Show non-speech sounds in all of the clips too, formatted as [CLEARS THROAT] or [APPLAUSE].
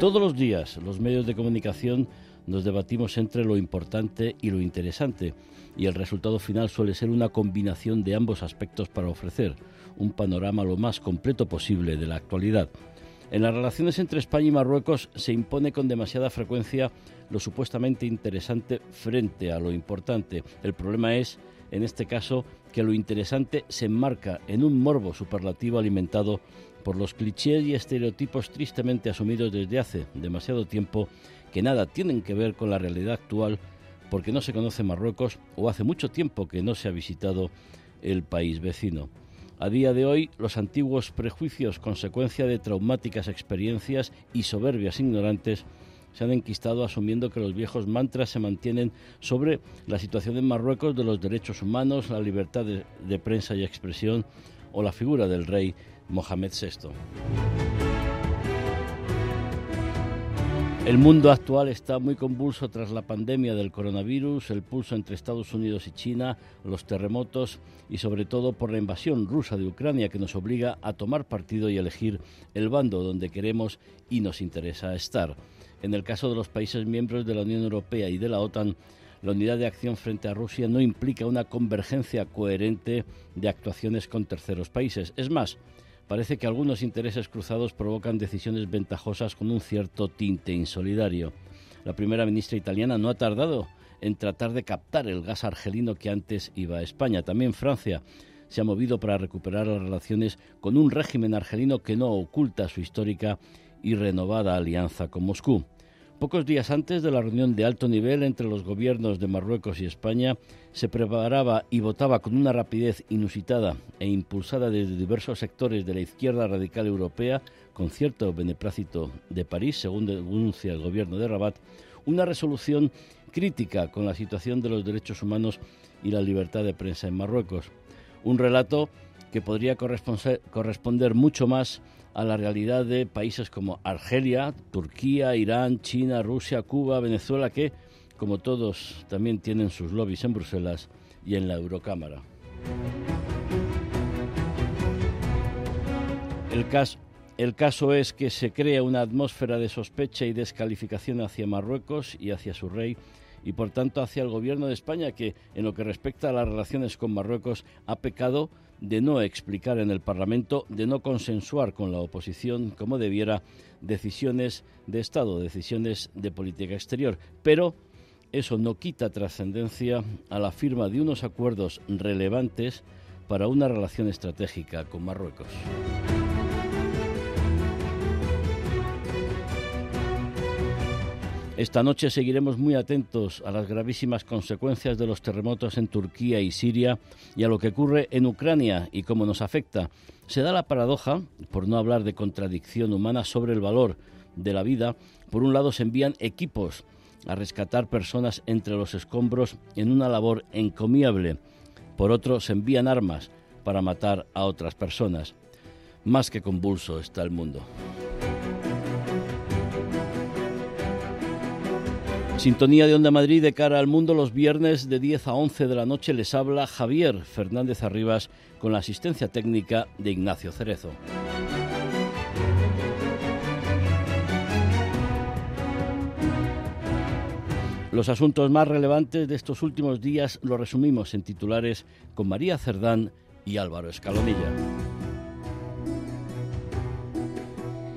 Todos los días los medios de comunicación nos debatimos entre lo importante y lo interesante y el resultado final suele ser una combinación de ambos aspectos para ofrecer un panorama lo más completo posible de la actualidad. En las relaciones entre España y Marruecos se impone con demasiada frecuencia lo supuestamente interesante frente a lo importante. El problema es, en este caso, que lo interesante se enmarca en un morbo superlativo alimentado por los clichés y estereotipos tristemente asumidos desde hace demasiado tiempo que nada tienen que ver con la realidad actual porque no se conoce Marruecos o hace mucho tiempo que no se ha visitado el país vecino. A día de hoy, los antiguos prejuicios, consecuencia de traumáticas experiencias y soberbias ignorantes, se han enquistado asumiendo que los viejos mantras se mantienen sobre la situación en Marruecos de los derechos humanos, la libertad de, de prensa y expresión o la figura del rey Mohamed VI. El mundo actual está muy convulso tras la pandemia del coronavirus, el pulso entre Estados Unidos y China, los terremotos y sobre todo por la invasión rusa de Ucrania que nos obliga a tomar partido y elegir el bando donde queremos y nos interesa estar. En el caso de los países miembros de la Unión Europea y de la OTAN, la unidad de acción frente a Rusia no implica una convergencia coherente de actuaciones con terceros países. Es más, parece que algunos intereses cruzados provocan decisiones ventajosas con un cierto tinte insolidario. La primera ministra italiana no ha tardado en tratar de captar el gas argelino que antes iba a España. También Francia se ha movido para recuperar las relaciones con un régimen argelino que no oculta su histórica y renovada alianza con Moscú. Pocos días antes de la reunión de alto nivel entre los gobiernos de Marruecos y España, se preparaba y votaba con una rapidez inusitada e impulsada desde diversos sectores de la izquierda radical europea, con cierto beneplácito de París, según denuncia el gobierno de Rabat, una resolución crítica con la situación de los derechos humanos y la libertad de prensa en Marruecos. Un relato que podría corresponder mucho más a la realidad de países como Argelia, Turquía, Irán, China, Rusia, Cuba, Venezuela, que, como todos, también tienen sus lobbies en Bruselas y en la Eurocámara. El caso, es que se crea una atmósfera de sospecha y descalificación hacia Marruecos y hacia su rey y por tanto hacia el gobierno de España que en lo que respecta a las relaciones con Marruecos ha pecado de no explicar en el Parlamento, de no consensuar con la oposición como debiera decisiones de Estado, decisiones de política exterior. Pero eso no quita trascendencia a la firma de unos acuerdos relevantes para una relación estratégica con Marruecos. Esta noche seguiremos muy atentos a las gravísimas consecuencias de los terremotos en Turquía y Siria y a lo que ocurre en Ucrania y cómo nos afecta. Se da la paradoja, por no hablar de contradicción humana, sobre el valor de la vida. Por un lado se envían equipos a rescatar personas entre los escombros en una labor encomiable. Por otro se envían armas para matar a otras personas. Más que convulso está el mundo. Sintonía de Onda Madrid de cara al mundo los viernes de 10 a 11 de la noche les habla Javier Fernández Arribas con la asistencia técnica de Ignacio Cerezo. Los asuntos más relevantes de estos últimos días los resumimos en titulares con María Cerdán y Álvaro Escalonilla.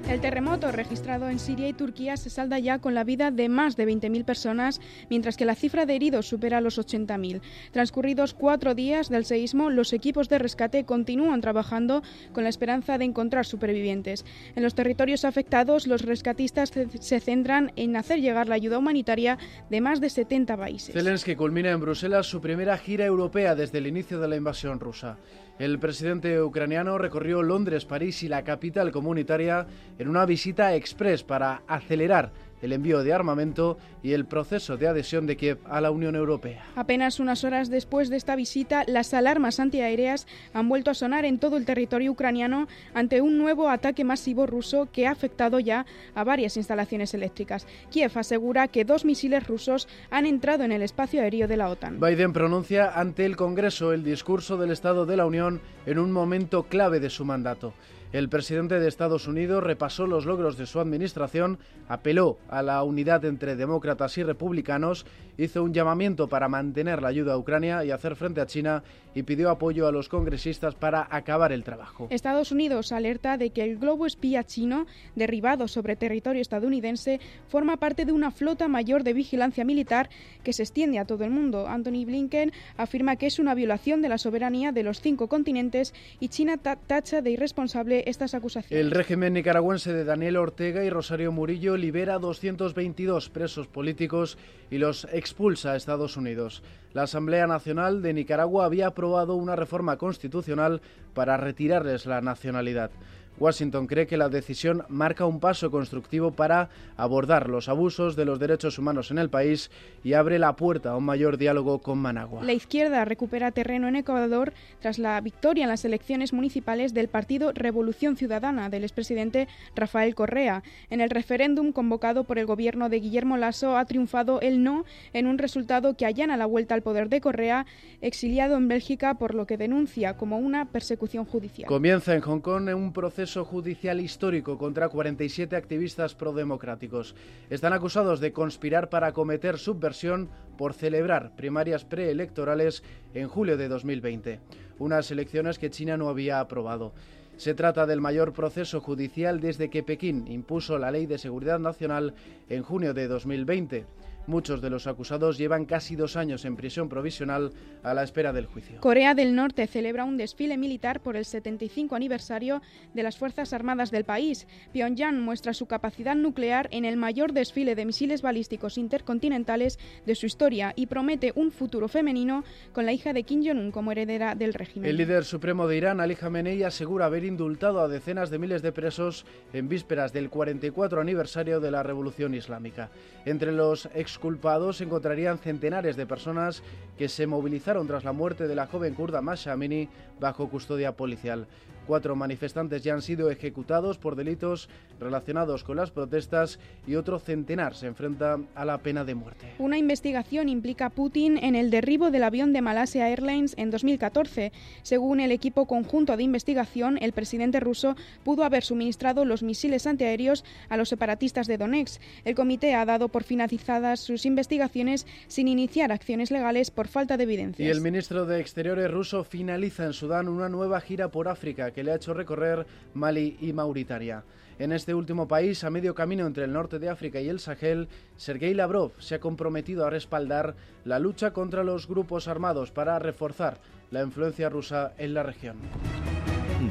El terremoto registrado en Siria y Turquía se salda ya con la vida de más de 20.000 personas, mientras que la cifra de heridos supera los 80.000. Transcurridos cuatro días del seísmo, los equipos de rescate continúan trabajando con la esperanza de encontrar supervivientes. En los territorios afectados, los rescatistas se centran en hacer llegar la ayuda humanitaria de más de 70 países. Zelensky culmina en Bruselas su primera gira europea desde el inicio de la invasión rusa. El presidente ucraniano recorrió Londres, París y la capital comunitaria en una visita express para acelerar el envío de armamento y el proceso de adhesión de Kiev a la Unión Europea. Apenas unas horas después de esta visita, las alarmas antiaéreas han vuelto a sonar en todo el territorio ucraniano ante un nuevo ataque masivo ruso que ha afectado ya a varias instalaciones eléctricas. Kiev asegura que dos misiles rusos han entrado en el espacio aéreo de la OTAN. Biden pronuncia ante el Congreso el discurso del Estado de la Unión en un momento clave de su mandato. El presidente de Estados Unidos repasó los logros de su administración, apeló a la unidad entre demócratas y republicanos, hizo un llamamiento para mantener la ayuda a Ucrania y hacer frente a China y pidió apoyo a los congresistas para acabar el trabajo. Estados Unidos alerta de que el globo espía chino, derribado sobre territorio estadounidense, forma parte de una flota mayor de vigilancia militar que se extiende a todo el mundo. Anthony Blinken afirma que es una violación de la soberanía de los cinco continentes y China tacha de irresponsable estas acusaciones. El régimen nicaragüense de Daniel Ortega y Rosario Murillo libera 222 presos políticos y los expulsa a Estados Unidos. La Asamblea Nacional de Nicaragua había aprobado una reforma constitucional para retirarles la nacionalidad. Washington cree que la decisión marca un paso constructivo para abordar los abusos de los derechos humanos en el país y abre la puerta a un mayor diálogo con Managua. La izquierda recupera terreno en Ecuador tras la victoria en las elecciones municipales del partido Revolución Ciudadana del expresidente Rafael Correa. En el referéndum convocado por el gobierno de Guillermo Lasso ha triunfado el no en un resultado que allana la vuelta al poder de Correa, exiliado en Bélgica por lo que denuncia como una persecución judicial. Comienza en Hong Kong un proceso judicial histórico contra 47 activistas prodemocráticos. Están acusados de conspirar para cometer subversión por celebrar primarias preelectorales en julio de 2020, unas elecciones que China no había aprobado. Se trata del mayor proceso judicial desde que Pekín impuso la Ley de Seguridad Nacional en junio de 2020. Muchos de los acusados llevan casi dos años en prisión provisional a la espera del juicio. Corea del Norte celebra un desfile militar por el 75 aniversario de las Fuerzas Armadas del país. Pyongyang muestra su capacidad nuclear en el mayor desfile de misiles balísticos intercontinentales de su historia y promete un futuro femenino con la hija de Kim Jong-un como heredera del régimen. El líder supremo de Irán, Ali Khamenei, asegura haber indultado a decenas de miles de presos en vísperas del 44 aniversario de la Revolución Islámica. Entre los ex culpados encontrarían centenares de personas que se movilizaron tras la muerte de la joven kurda Masha Amini bajo custodia policial. Cuatro manifestantes ya han sido ejecutados por delitos relacionados con las protestas y otro centenar se enfrenta a la pena de muerte. Una investigación implica a Putin en el derribo del avión de Malasia Airlines en 2014. Según el equipo conjunto de investigación, el presidente ruso pudo haber suministrado los misiles antiaéreos a los separatistas de Donetsk. El comité ha dado por finalizadas sus investigaciones sin iniciar acciones legales por falta de evidencias. Y el ministro de Exteriores ruso finaliza en Sudán una nueva gira por África que le ha hecho recorrer Mali y Mauritania. En este último país, a medio camino entre el norte de África y el Sahel, Sergei Lavrov se ha comprometido a respaldar la lucha contra los grupos armados para reforzar la influencia rusa en la región.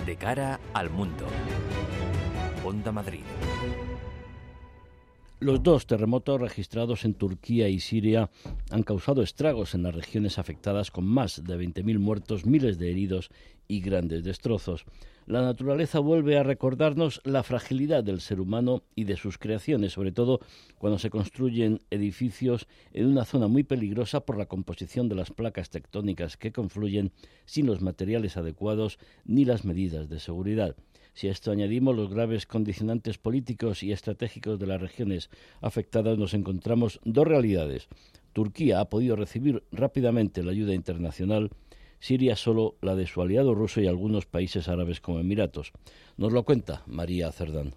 De cara al mundo. Onda Madrid. Los dos terremotos registrados en Turquía y Siria han causado estragos en las regiones afectadas con más de 20.000 muertos, miles de heridos y grandes destrozos. La naturaleza vuelve a recordarnos la fragilidad del ser humano y de sus creaciones, sobre todo cuando se construyen edificios en una zona muy peligrosa por la composición de las placas tectónicas que confluyen sin los materiales adecuados ni las medidas de seguridad. Si a esto añadimos los graves condicionantes políticos y estratégicos de las regiones afectadas, nos encontramos dos realidades. Turquía ha podido recibir rápidamente la ayuda internacional, Siria solo la de su aliado ruso y algunos países árabes como Emiratos. Nos lo cuenta María Cerdán.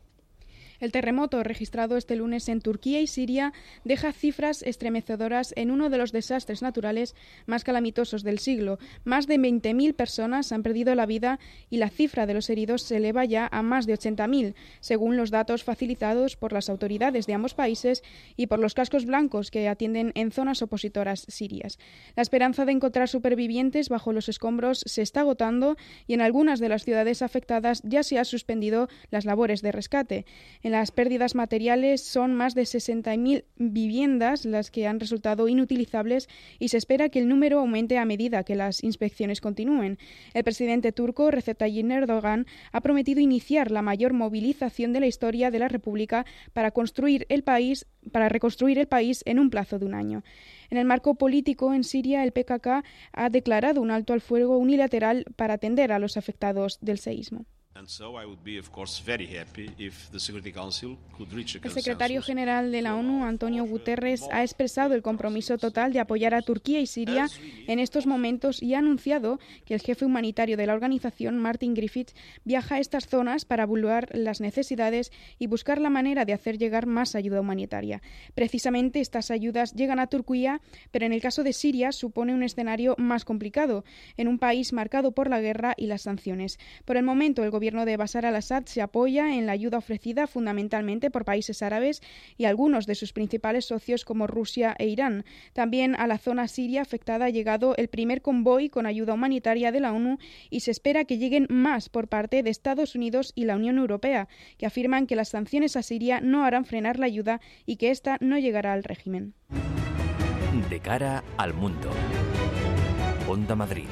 El terremoto registrado este lunes en Turquía y Siria deja cifras estremecedoras en uno de los desastres naturales más calamitosos del siglo. Más de 20.000 personas han perdido la vida y la cifra de los heridos se eleva ya a más de 80.000, según los datos facilitados por las autoridades de ambos países y por los cascos blancos que atienden en zonas opositoras sirias. La esperanza de encontrar supervivientes bajo los escombros se está agotando y en algunas de las ciudades afectadas ya se han suspendido las labores de rescate. Las pérdidas materiales son más de 60.000 viviendas las que han resultado inutilizables y se espera que el número aumente a medida que las inspecciones continúen. El presidente turco Recep Tayyip Erdogan ha prometido iniciar la mayor movilización de la historia de la República para construir el país para reconstruir el país en un plazo de un año. En el marco político en Siria, el PKK ha declarado un alto al fuego unilateral para atender a los afectados del seísmo. El secretario general de la ONU, Antonio Guterres, ha expresado el compromiso total de apoyar a Turquía y Siria en estos momentos y ha anunciado que el jefe humanitario de la organización, Martin Griffiths, viaja a estas zonas para evaluar las necesidades y buscar la manera de hacer llegar más ayuda humanitaria. Precisamente estas ayudas llegan a Turquía, pero en el caso de Siria supone un escenario más complicado, en un país marcado por la guerra y las sanciones. Por el momento, el gobierno de Bashar al-Assad se apoya en la ayuda ofrecida fundamentalmente por países árabes y algunos de sus principales socios como Rusia e Irán. También a la zona siria afectada ha llegado el primer convoy con ayuda humanitaria de la ONU y se espera que lleguen más por parte de Estados Unidos y la Unión Europea, que afirman que las sanciones a Siria no harán frenar la ayuda y que ésta no llegará al régimen. De cara al mundo. Onda Madrid.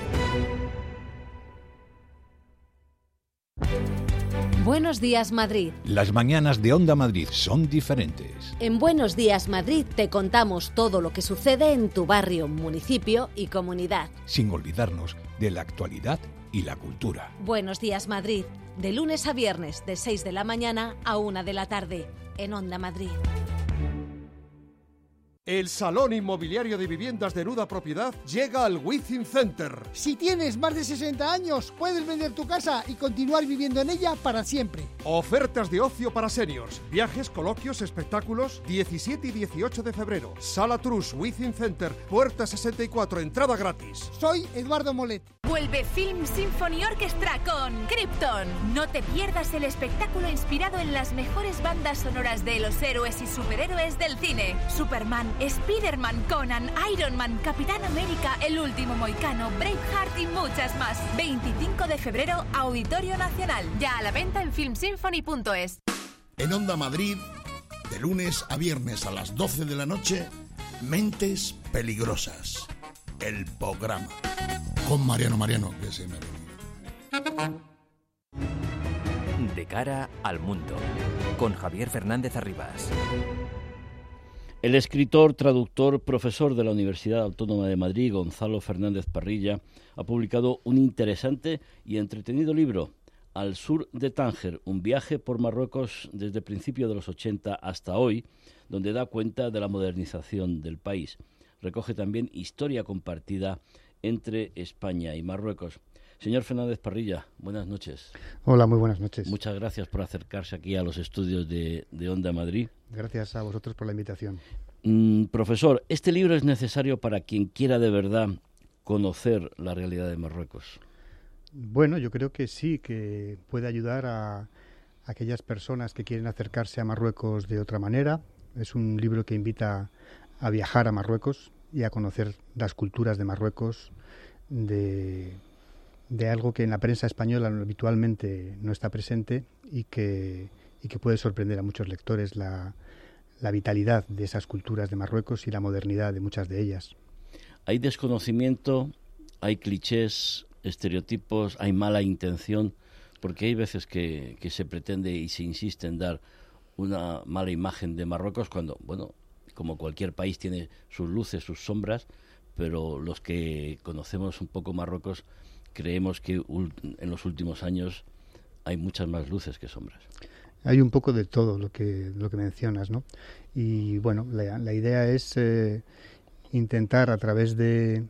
Buenos días Madrid. Las mañanas de Onda Madrid son diferentes. En Buenos días Madrid te contamos todo lo que sucede en tu barrio, municipio y comunidad. Sin olvidarnos de la actualidad y la cultura. Buenos días Madrid, de lunes a viernes de 6 de la mañana a 1 de la tarde, en Onda Madrid. El Salón Inmobiliario de Viviendas de Nuda Propiedad llega al Within Center. Si tienes más de 60 años, puedes vender tu casa y continuar viviendo en ella para siempre. Ofertas de ocio para seniors, viajes, coloquios, espectáculos, 17 y 18 de febrero. Sala Trus, Within Center, puerta 64, entrada gratis. Soy Eduardo Molet. Vuelve Film Symphony Orchestra con Krypton. No te pierdas el espectáculo inspirado en las mejores bandas sonoras de los héroes y superhéroes del cine. Superman, Spider-Man, Conan, Iron Man, Capitán América, El Último Moicano, Braveheart y muchas más. 25 de febrero, Auditorio Nacional. Ya a la venta en filmsymphony.es. En Onda Madrid, de lunes a viernes a las 12 de la noche, Mentes Peligrosas. El programa. Con Mariano Mariano, que se me De cara al mundo. Con Javier Fernández Arribas. El escritor, traductor, profesor de la Universidad Autónoma de Madrid, Gonzalo Fernández Parrilla, ha publicado un interesante y entretenido libro, Al sur de Tánger, un viaje por Marruecos desde principios de los 80 hasta hoy, donde da cuenta de la modernización del país. Recoge también historia compartida entre España y Marruecos. Señor Fernández Parrilla, buenas noches. Hola, muy buenas noches. Muchas gracias por acercarse aquí a los estudios de, Onda Madrid. Gracias a vosotros por la invitación. Mm, profesor, este libro es necesario para quien quiera de verdad conocer la realidad de Marruecos. Bueno, yo creo que sí, que puede ayudar a aquellas personas que quieren acercarse a Marruecos de otra manera. Es un libro que invita a viajar a Marruecos y a conocer las culturas de Marruecos, de de algo que en la prensa española habitualmente no está presente y que, y que puede sorprender a muchos lectores la, la vitalidad de esas culturas de Marruecos y la modernidad de muchas de ellas. Hay desconocimiento, hay clichés, estereotipos, hay mala intención, porque hay veces que, que, se pretende y se insiste en dar una mala imagen de Marruecos cuando, bueno, como cualquier país tiene sus luces, sus sombras, pero los que conocemos un poco Marruecos creemos que en los últimos años hay muchas más luces que sombras. Hay un poco de todo lo que, lo que mencionas, ¿no? Y bueno, la, idea es eh, intentar a través de,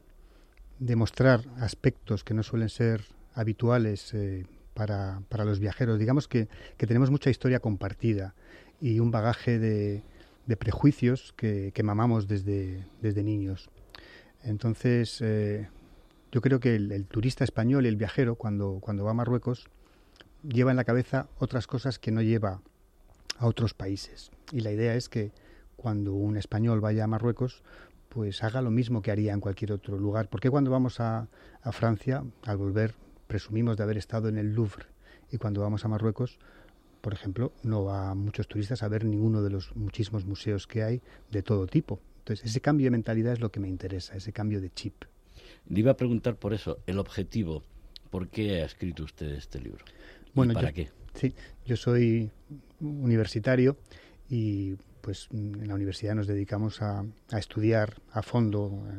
demostrar mostrar aspectos que no suelen ser habituales eh, para, para, los viajeros. Digamos que, que, tenemos mucha historia compartida y un bagaje de, de prejuicios que, que, mamamos desde, desde niños. Entonces, eh, yo creo que el, turista español y el viajero, cuando, cuando va a Marruecos, lleva en la cabeza otras cosas que no lleva a otros países. Y la idea es que cuando un español vaya a Marruecos, pues haga lo mismo que haría en cualquier otro lugar. Porque cuando vamos a, a Francia, al volver, presumimos de haber estado en el Louvre. Y cuando vamos a Marruecos, por ejemplo, no va muchos turistas a ver ninguno de los muchísimos museos que hay de todo tipo. Entonces, ese cambio de mentalidad es lo que me interesa, ese cambio de chip. Le iba a preguntar por eso, el objetivo. ¿Por qué ha escrito usted este libro? Bueno, para yo, qué? Sí, yo soy universitario y pues en la universidad nos dedicamos a, a estudiar a fondo eh,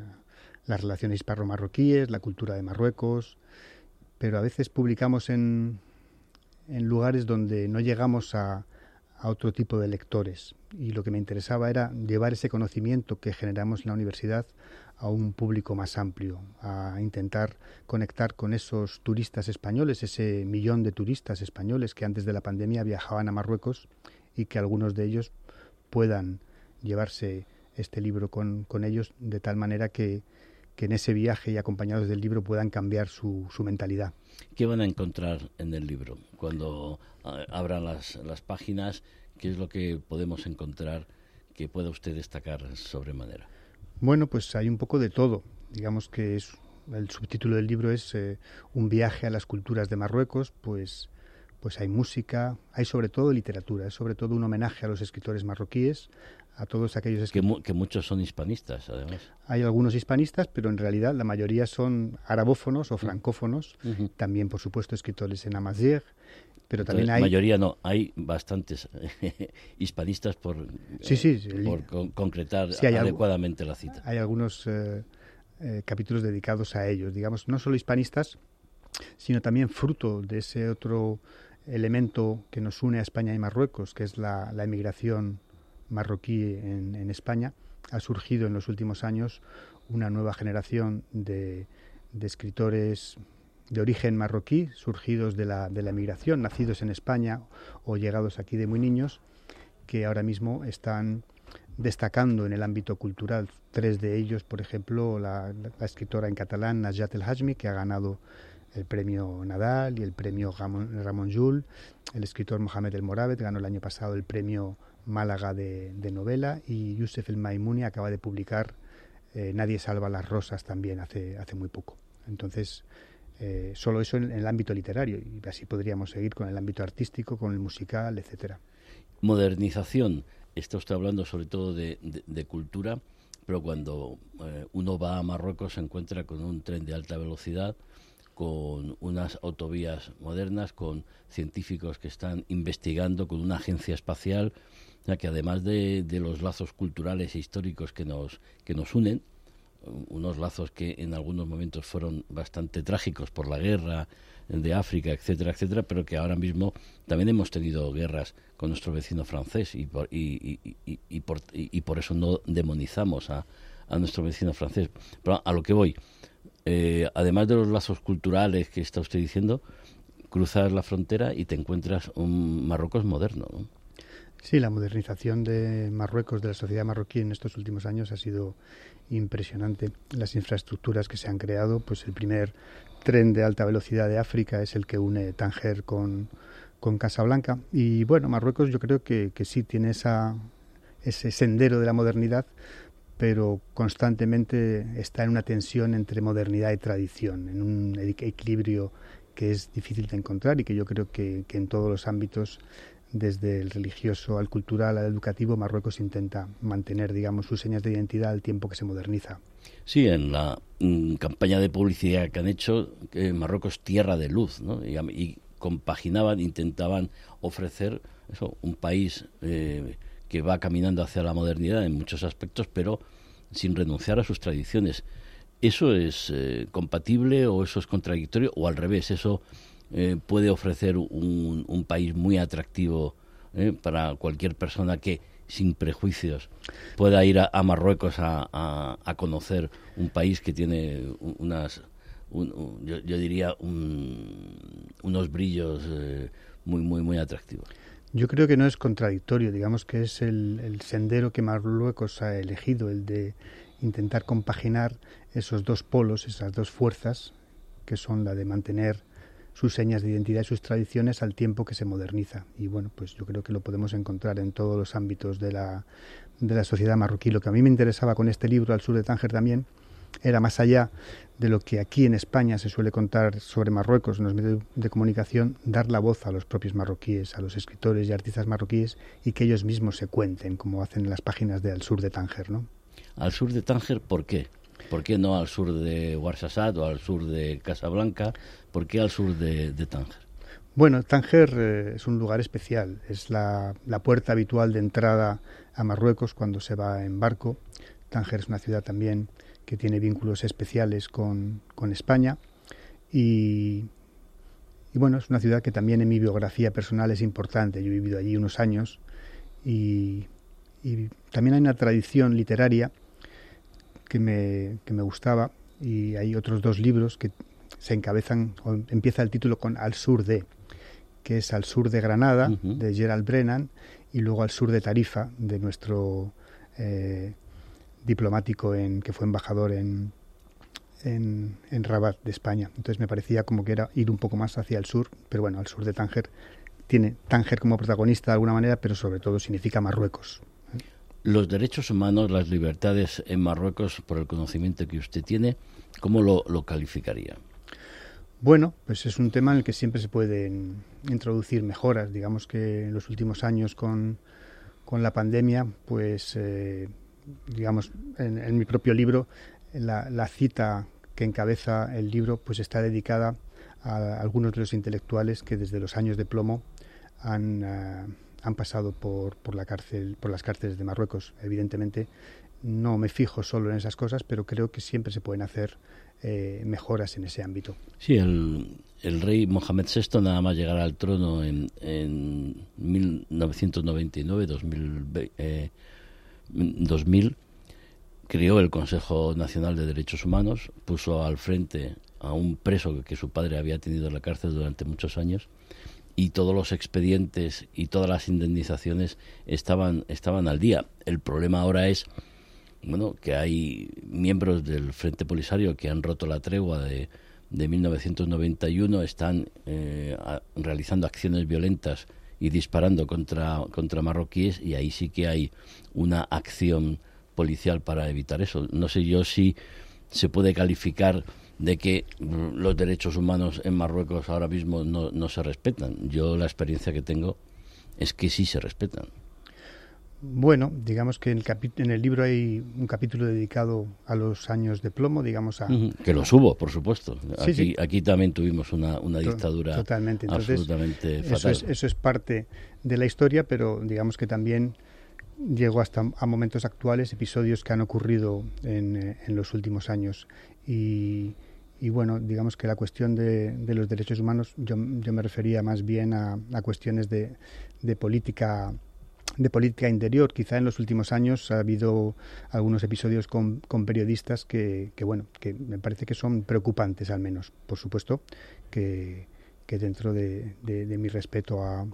las relaciones hispano-marroquíes, la cultura de Marruecos, pero a veces publicamos en, en lugares donde no llegamos a, a otro tipo de lectores. Y lo que me interesaba era llevar ese conocimiento que generamos en la universidad a un público más amplio, a intentar conectar con esos turistas españoles, ese millón de turistas españoles que antes de la pandemia viajaban a Marruecos y que algunos de ellos puedan llevarse este libro con, con ellos de tal manera que, que, en ese viaje y acompañados del libro puedan cambiar su, su mentalidad. ¿Qué van a encontrar en el libro? Cuando uh, abran las, las páginas, ¿qué es lo que podemos encontrar que pueda usted destacar sobremanera? Bueno, pues hay un poco de todo. Digamos que es el subtítulo del libro es eh, un viaje a las culturas de Marruecos, pues pues hay música, hay sobre todo literatura, es sobre todo un homenaje a los escritores marroquíes, a todos aquellos escritores. Que, que, muchos son hispanistas, además. Hay algunos hispanistas, pero en realidad la mayoría son arabófonos o francófonos, uh -huh. también por supuesto escritores en amazigh, pero también Entonces, hay mayoría no hay bastantes [LAUGHS] hispanistas por sí, sí, eh, por con, concretar hay adecuadamente la cita hay algunos eh, eh, capítulos dedicados a ellos digamos no solo hispanistas sino también fruto de ese otro elemento que nos une a España y Marruecos que es la, la emigración marroquí en, España ha surgido en los últimos años una nueva generación de, escritores de origen marroquí, surgidos de la, de la nacidos en España o llegados aquí de muy niños, que ahora mismo están destacando en el ámbito cultural. Tres de ellos, por ejemplo, la, escritora en catalán Najat El Hajmi, que ha ganado el premio Nadal y el premio Ramón, Ramón el escritor Mohamed El Moravet ganó el año pasado el premio Málaga de, de novela y Youssef El Maimouni acaba de publicar eh, Nadie salva las rosas también hace, hace muy poco. Entonces, eh, solo eso en, el ámbito literario y así podríamos seguir con el ámbito artístico, con el musical, etcétera. Modernización. Está usted hablando sobre todo de, de, de cultura, pero cuando eh, uno va a Marruecos se encuentra con un tren de alta velocidad, con unas autovías modernas, con científicos que están investigando, con una agencia espacial, ya que además de, de los lazos culturales e históricos que nos, que nos unen, unos lazos que en algunos momentos fueron bastante trágicos por la guerra de África, etcétera, etcétera, pero que ahora mismo también hemos tenido guerras con nuestro vecino francés y por, y, y, y, y por, por, eso no demonizamos a, a, nuestro vecino francés. Pero a lo que voy, eh, además de los lazos culturales que está usted diciendo, cruzas la frontera y te encuentras un Marruecos moderno. ¿no? Sí, la modernización de Marruecos, de la sociedad marroquí en estos últimos años ha sido impresionante. Las infraestructuras que se han creado, pues el primer tren de alta velocidad de África es el que une Tánger con, con Casablanca. Y bueno, Marruecos yo creo que, que sí tiene esa, ese sendero de la modernidad, pero constantemente está en una tensión entre modernidad y tradición, en un equilibrio que es difícil de encontrar y que yo creo que, que en todos los ámbitos desde el religioso al cultural al educativo, Marruecos intenta mantener, digamos, sus señas de identidad al tiempo que se moderniza. Sí, en la mm, campaña de publicidad que han hecho, eh, Marruecos tierra de luz, ¿no? Y, compaginaban, intentaban ofrecer eso, un país eh, que va caminando hacia la modernidad en muchos aspectos, pero sin renunciar a sus tradiciones. ¿Eso es eh, compatible o eso es contradictorio? O al revés, eso eh, puede ofrecer un, un, país muy atractivo eh, para cualquier persona que sin prejuicios pueda ir a, Marruecos a, a, conocer un país que tiene unas un, yo, diría unos brillos eh, muy muy muy atractivos. Yo creo que no es contradictorio digamos que es el, el sendero que Marruecos ha elegido el de intentar compaginar esos dos polos esas dos fuerzas que son la de mantener sus señas de identidad y sus tradiciones al tiempo que se moderniza. Y bueno, pues yo creo que lo podemos encontrar en todos los ámbitos de la, de la sociedad marroquí. Lo que a mí me interesaba con este libro, Al sur de Tánger también, era más allá de lo que aquí en España se suele contar sobre Marruecos en los medios de comunicación, dar la voz a los propios marroquíes, a los escritores y artistas marroquíes y que ellos mismos se cuenten, como hacen en las páginas de Al Sur de Tánger, ¿no? Al sur de Tánger, ¿por qué? ¿Por qué no al sur de Ouarzazate o al sur de Casablanca? ¿Por qué al sur de, Tánger? Bueno, Tánger eh, es un lugar especial, es la, puerta habitual de entrada a Marruecos cuando se va en barco. Tánger es una ciudad también que tiene vínculos especiales con, España y, bueno, es una ciudad que también en mi biografía personal es importante. Yo he vivido allí unos años y, y también hay una tradición literaria que me, que me gustaba y hay otros dos libros que se encabezan, o empieza el título con Al sur de, que es Al sur de Granada, de Gerald Brennan, y luego Al sur de Tarifa, de nuestro eh, diplomático en, que fue embajador en, en, en, Rabat, de España. Entonces me parecía como que era ir un poco más hacia el sur, pero bueno, al sur de Tánger tiene Tánger como protagonista de alguna manera, pero sobre todo significa Marruecos. Los derechos humanos, las libertades en Marruecos, por el conocimiento que usted tiene, ¿cómo lo, calificaría? Bueno, pues es un tema en el que siempre se pueden introducir mejoras. Digamos que en los últimos años con, la pandemia, pues eh, digamos, en, mi propio libro, la, cita que encabeza el libro pues está dedicada a algunos de los intelectuales que desde los años de plomo han, eh, han pasado por, por, la cárcel, por las cárceles de Marruecos. Evidentemente, no me fijo solo en esas cosas, pero creo que siempre se pueden hacer eh, mejoras en ese ámbito. Sí, el, el, rey Mohamed VI, nada más llegar al trono en, en 1999, 2000, eh, 2000, creó el Consejo Nacional de Derechos Humanos, puso al frente a un preso que su padre había tenido en la cárcel durante muchos años y todos los expedientes y todas las indemnizaciones estaban, estaban al día. El problema ahora es bueno, que hay miembros del Frente Polisario que han roto la tregua de, de 1991, están eh, realizando acciones violentas y disparando contra, contra marroquíes y ahí sí que hay una acción policial para evitar eso. No sé yo si se puede calificar de que mm, los derechos humanos en Marruecos ahora mismo no, no se respetan. Yo la experiencia que tengo es que sí se respetan. Bueno, digamos que en el, en el libro hay un capítulo dedicado a los años de plomo, digamos a... Que los hubo, por supuesto. aquí, aquí también tuvimos una, una dictadura Totalmente. absolutamente fatal. Eso es, eso es parte de la historia, pero digamos que también llegó hasta a momentos actuales, episodios que han ocurrido en, eh, en los últimos años. Y, y bueno, digamos que la cuestión de, los derechos humanos, yo, yo, me refería más bien a, cuestiones de, de, política de política interior. Quizá en los últimos años ha habido algunos episodios con, con periodistas que, que, bueno, que me parece que son preocupantes al menos. Por supuesto que, que dentro de, de, mi respeto a,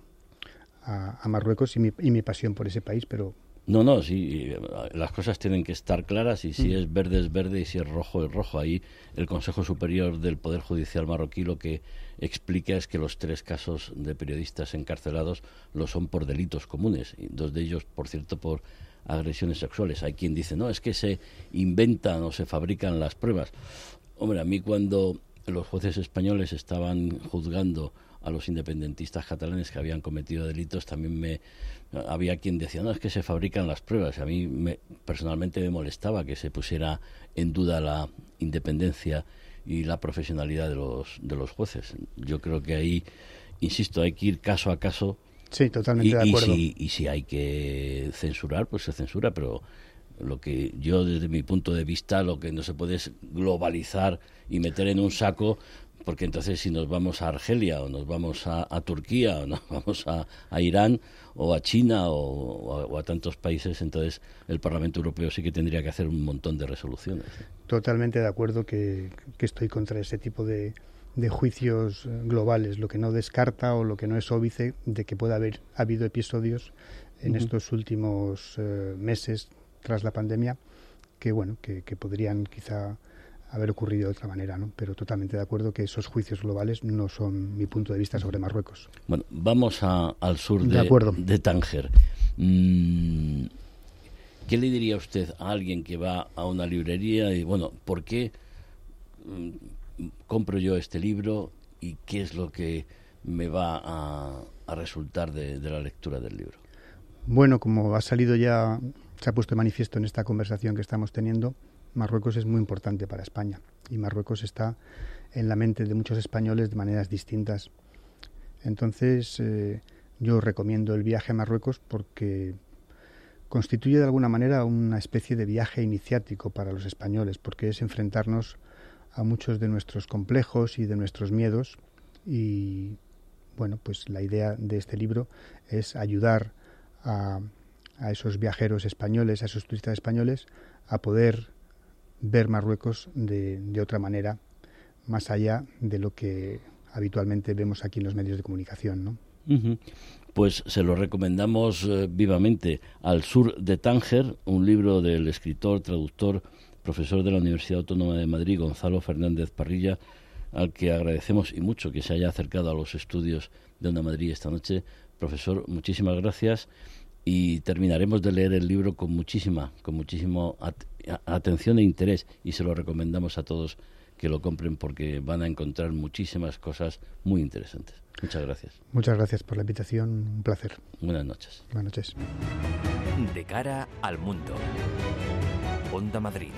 a, Marruecos y mi, y mi pasión por ese país, pero no, no, sí, las cosas tienen que estar claras y si mm. es verde es verde y si es rojo es rojo. Ahí el Consejo Superior del Poder Judicial marroquí lo que explica es que los tres casos de periodistas encarcelados lo son por delitos comunes, y dos de ellos, por cierto, por agresiones sexuales. Hay quien dice, no, es que se inventan o se fabrican las pruebas. Hombre, a mí cuando los jueces españoles estaban juzgando a los independentistas catalanes que habían cometido delitos, también me había quien decía, no, es que se fabrican las pruebas. A mí me, personalmente me molestaba que se pusiera en duda la independencia y la profesionalidad de los, de los jueces. Yo creo que ahí, insisto, hay que ir caso a caso. Sí, totalmente y, de acuerdo. Y si, y si hay que censurar, pues se censura, pero lo que yo desde mi punto de vista lo que no se puede es globalizar y meter en un saco porque entonces si nos vamos a Argelia o nos vamos a, Turquía o nos [LAUGHS] vamos a, Irán o a China o, a, tantos países, entonces el Parlamento Europeo sí que tendría que hacer un montón de resoluciones. Totalmente de acuerdo que, estoy contra ese tipo de, juicios globales, lo que no descarta o lo que no es óbice de que pueda haber habido episodios en estos últimos eh, meses tras la pandemia que bueno que podrían quizá haber ocurrido de otra manera, ¿no? Pero totalmente de acuerdo que esos juicios globales no son mi punto de vista sobre Marruecos. Bueno, vamos al sur de, de, Tánger. Mm, ¿Qué le diría usted a alguien que va a una librería y, bueno, ¿por qué mm, compro yo este libro y qué es lo que me va a, resultar de, la lectura del libro? Bueno, como ha salido ya, se ha puesto de manifiesto en esta conversación que estamos teniendo, Marruecos es muy importante para España y Marruecos está en la mente de muchos españoles de maneras distintas. Entonces, eh, yo recomiendo el viaje a Marruecos porque constituye de alguna manera una especie de viaje iniciático para los españoles, porque es enfrentarnos a muchos de nuestros complejos y de nuestros miedos y bueno, pues la idea de este libro es ayudar a, a esos viajeros españoles, a esos turistas españoles, a poder ver Marruecos de, de otra manera, más allá de lo que habitualmente vemos aquí en los medios de comunicación. Pues se lo recomendamos eh, vivamente. Al sur de Tánger, un libro del escritor, traductor, profesor de la Universidad Autónoma de Madrid, Gonzalo Fernández Parrilla, al que agradecemos y mucho que se haya acercado a los estudios de Onda Madrid esta noche. Profesor, muchísimas gracias y terminaremos de leer el libro con muchísima, con muchísimo atención e interés y se lo recomendamos a todos que lo compren porque van a encontrar muchísimas cosas muy interesantes. Muchas gracias. Muchas gracias por la invitación, un placer. Buenas noches. Buenas noches. De cara al mundo. Onda Madrid.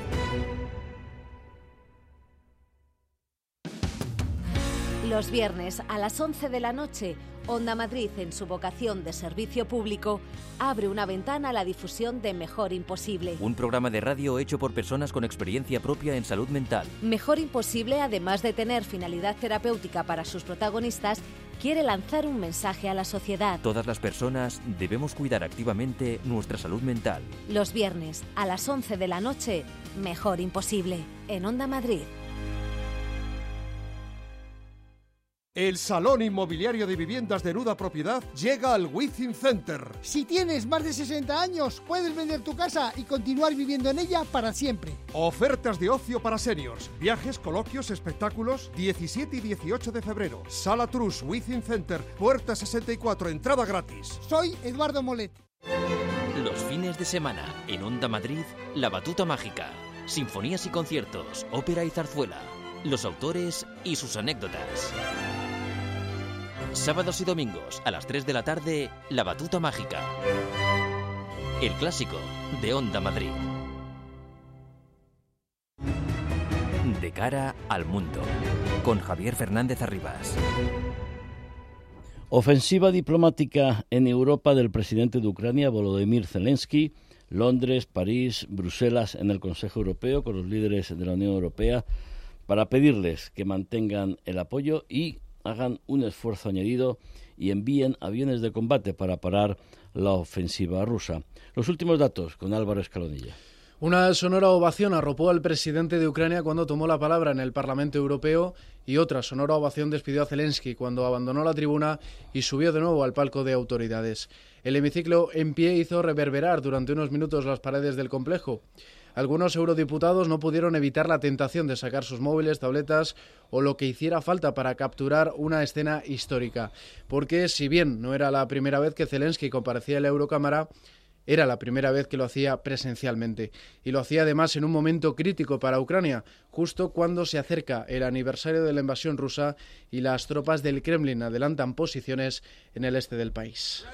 Los viernes a las 11 de la noche, Onda Madrid, en su vocación de servicio público, abre una ventana a la difusión de Mejor Imposible. Un programa de radio hecho por personas con experiencia propia en salud mental. Mejor Imposible, además de tener finalidad terapéutica para sus protagonistas, quiere lanzar un mensaje a la sociedad. Todas las personas debemos cuidar activamente nuestra salud mental. Los viernes a las 11 de la noche, Mejor Imposible, en Onda Madrid. El Salón Inmobiliario de Viviendas de Nuda Propiedad llega al Within Center. Si tienes más de 60 años, puedes vender tu casa y continuar viviendo en ella para siempre. Ofertas de ocio para seniors, viajes, coloquios, espectáculos, 17 y 18 de febrero. Sala Trus, Within Center, puerta 64, entrada gratis. Soy Eduardo Molet. Los fines de semana, en Onda Madrid, La Batuta Mágica. Sinfonías y conciertos, ópera y zarzuela. Los autores y sus anécdotas. Sábados y domingos a las 3 de la tarde, La Batuta Mágica. El clásico de Onda Madrid. De cara al mundo, con Javier Fernández Arribas. Ofensiva diplomática en Europa del presidente de Ucrania, Volodymyr Zelensky. Londres, París, Bruselas en el Consejo Europeo con los líderes de la Unión Europea para pedirles que mantengan el apoyo y hagan un esfuerzo añadido y envíen aviones de combate para parar la ofensiva rusa. Los últimos datos con Álvaro Escalonilla. Una sonora ovación arropó al presidente de Ucrania cuando tomó la palabra en el Parlamento Europeo y otra sonora ovación despidió a Zelensky cuando abandonó la tribuna y subió de nuevo al palco de autoridades. El hemiciclo en pie hizo reverberar durante unos minutos las paredes del complejo. Algunos eurodiputados no pudieron evitar la tentación de sacar sus móviles, tabletas o lo que hiciera falta para capturar una escena histórica. Porque si bien no era la primera vez que Zelensky comparecía en la Eurocámara, era la primera vez que lo hacía presencialmente y lo hacía además en un momento crítico para Ucrania, justo cuando se acerca el aniversario de la invasión rusa y las tropas del Kremlin adelantan posiciones en el este del país.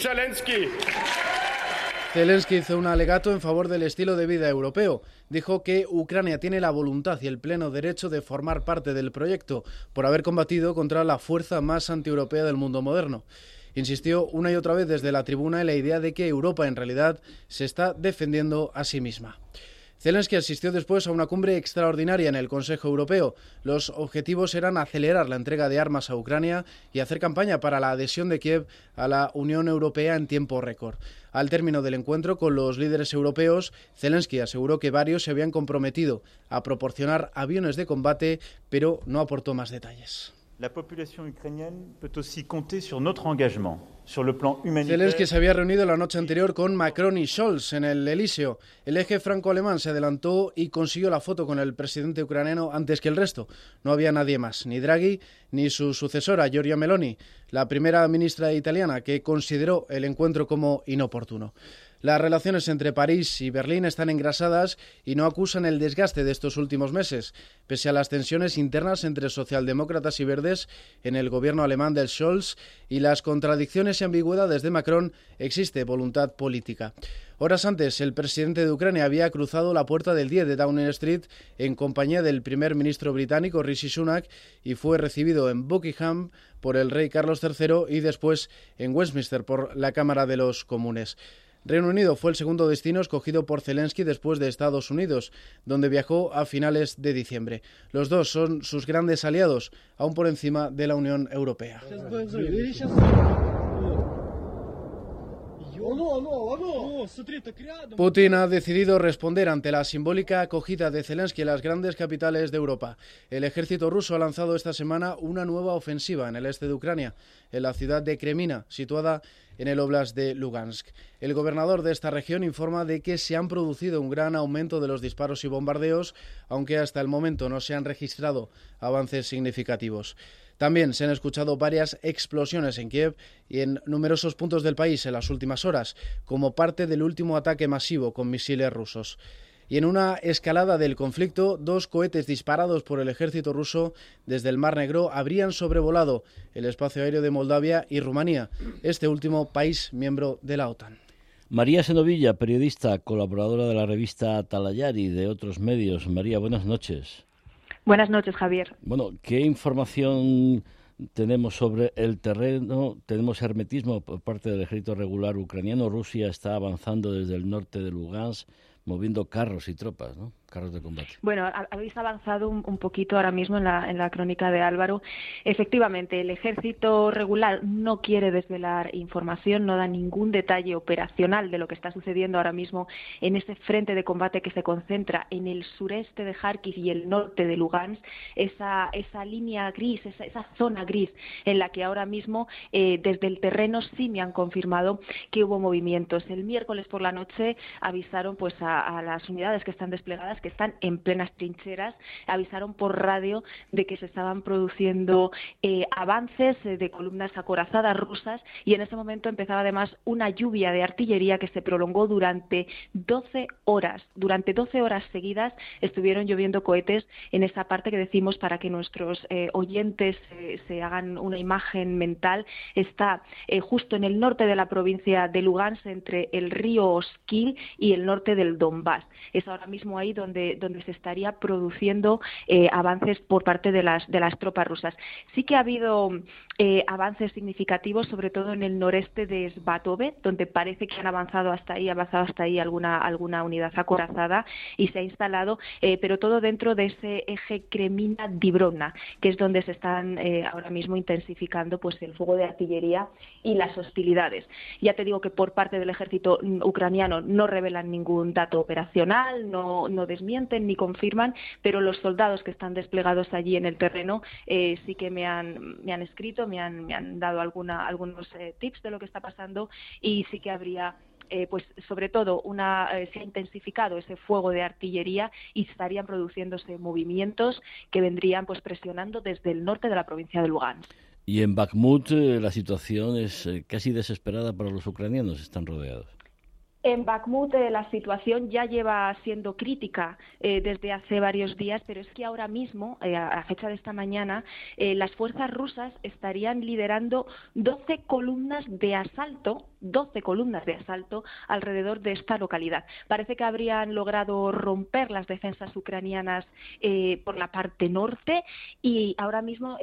Zelensky hizo un alegato en favor del estilo de vida europeo. Dijo que Ucrania tiene la voluntad y el pleno derecho de formar parte del proyecto por haber combatido contra la fuerza más antieuropea del mundo moderno. Insistió una y otra vez desde la tribuna en la idea de que Europa en realidad se está defendiendo a sí misma. Zelensky asistió después a una cumbre extraordinaria en el Consejo Europeo. Los objetivos eran acelerar la entrega de armas a Ucrania y hacer campaña para la adhesión de Kiev a la Unión Europea en tiempo récord. Al término del encuentro con los líderes europeos, Zelensky aseguró que varios se habían comprometido a proporcionar aviones de combate, pero no aportó más detalles. La población ucraniana peut aussi compter sur notre engagement Zelensky se había reunido la noche anterior con Macron y Scholz en el Elíseo. El eje franco-alemán se adelantó y consiguió la foto con el presidente ucraniano antes que el resto. No había nadie más, ni Draghi ni su sucesora, Giorgia Meloni, la primera ministra italiana, que consideró el encuentro como inoportuno. Las relaciones entre París y Berlín están engrasadas y no acusan el desgaste de estos últimos meses. Pese a las tensiones internas entre socialdemócratas y verdes en el gobierno alemán del Scholz y las contradicciones y ambigüedades de Macron, existe voluntad política. Horas antes, el presidente de Ucrania había cruzado la puerta del 10 de Downing Street en compañía del primer ministro británico Rishi Sunak y fue recibido en Buckingham por el rey Carlos III y después en Westminster por la Cámara de los Comunes. Reino Unido fue el segundo destino escogido por Zelensky después de Estados Unidos, donde viajó a finales de diciembre. Los dos son sus grandes aliados, aún por encima de la Unión Europea. Putin ha decidido responder ante la simbólica acogida de Zelensky en las grandes capitales de Europa. El ejército ruso ha lanzado esta semana una nueva ofensiva en el este de Ucrania, en la ciudad de Kremina, situada en el Oblast de Lugansk. El gobernador de esta región informa de que se han producido un gran aumento de los disparos y bombardeos, aunque hasta el momento no se han registrado avances significativos. También se han escuchado varias explosiones en Kiev y en numerosos puntos del país en las últimas horas, como parte del último ataque masivo con misiles rusos y en una escalada del conflicto, dos cohetes disparados por el ejército ruso desde el Mar Negro habrían sobrevolado el espacio aéreo de Moldavia y Rumanía, este último país miembro de la OTAN. María Senovilla, periodista, colaboradora de la revista Atalayari y de otros medios. María, buenas noches. Buenas noches, Javier. Bueno, ¿qué información tenemos sobre el terreno? Tenemos hermetismo por parte del ejército regular ucraniano. Rusia está avanzando desde el norte de Lugansk moviendo carros y tropas, ¿no? Bueno, habéis avanzado un, poquito ahora mismo en la, en la, crónica de Álvaro. Efectivamente, el ejército regular no quiere desvelar información, no da ningún detalle operacional de lo que está sucediendo ahora mismo en ese frente de combate que se concentra en el sureste de Kharkiv y el norte de Lugansk, esa, esa línea gris, esa, esa zona gris en la que ahora mismo eh, desde el terreno sí me han confirmado que hubo movimientos. El miércoles por la noche avisaron pues a las unidades que están desplegadas que están en plenas trincheras, avisaron por radio de que se estaban produciendo eh, avances eh, de columnas acorazadas rusas y en ese momento empezaba además una lluvia de artillería que se prolongó durante 12 horas. Durante 12 horas seguidas estuvieron lloviendo cohetes en esa parte que decimos para que nuestros eh, oyentes se hagan una imagen mental. Está justo en el norte de la provincia de Lugansk, entre el río Oskil y el norte del Donbass. Es ahora mismo ahí donde donde, se estaría produciendo eh, avances por parte de las, de las tropas rusas. Sí que ha habido eh, avances significativos, sobre todo en el noreste de Svatove, donde parece que han avanzado hasta ahí, avanzado hasta ahí alguna, alguna unidad acorazada y se ha instalado, eh, pero todo dentro de ese eje Kremina-Dibrona, que es donde se están ahora mismo intensificando pues el fuego de artillería y las hostilidades. Ya te digo que por parte del ejército ucraniano no revelan ningún dato operacional, no, no desmienten ni confirman, pero los soldados que están desplegados allí en el terreno eh, sí que me han, me han escrito, me han, me han dado alguna, algunos eh, tips de lo que está pasando y sí que habría eh, pues sobre todo una, se ha intensificado ese fuego de artillería y estarían produciéndose movimientos que vendrían pues presionando desde el norte de la provincia de Lugansk. Y en Bakhmut la situación es casi desesperada para los ucranianos, están rodeados. En Bakhmut eh, la situación ya lleva siendo crítica eh, desde hace varios días, pero es que ahora mismo, eh, a fecha de esta mañana, las fuerzas rusas estarían liderando 12 columnas de asalto, 12 columnas de asalto alrededor de esta localidad. Parece que habrían logrado romper las defensas ucranianas por la parte norte y ahora mismo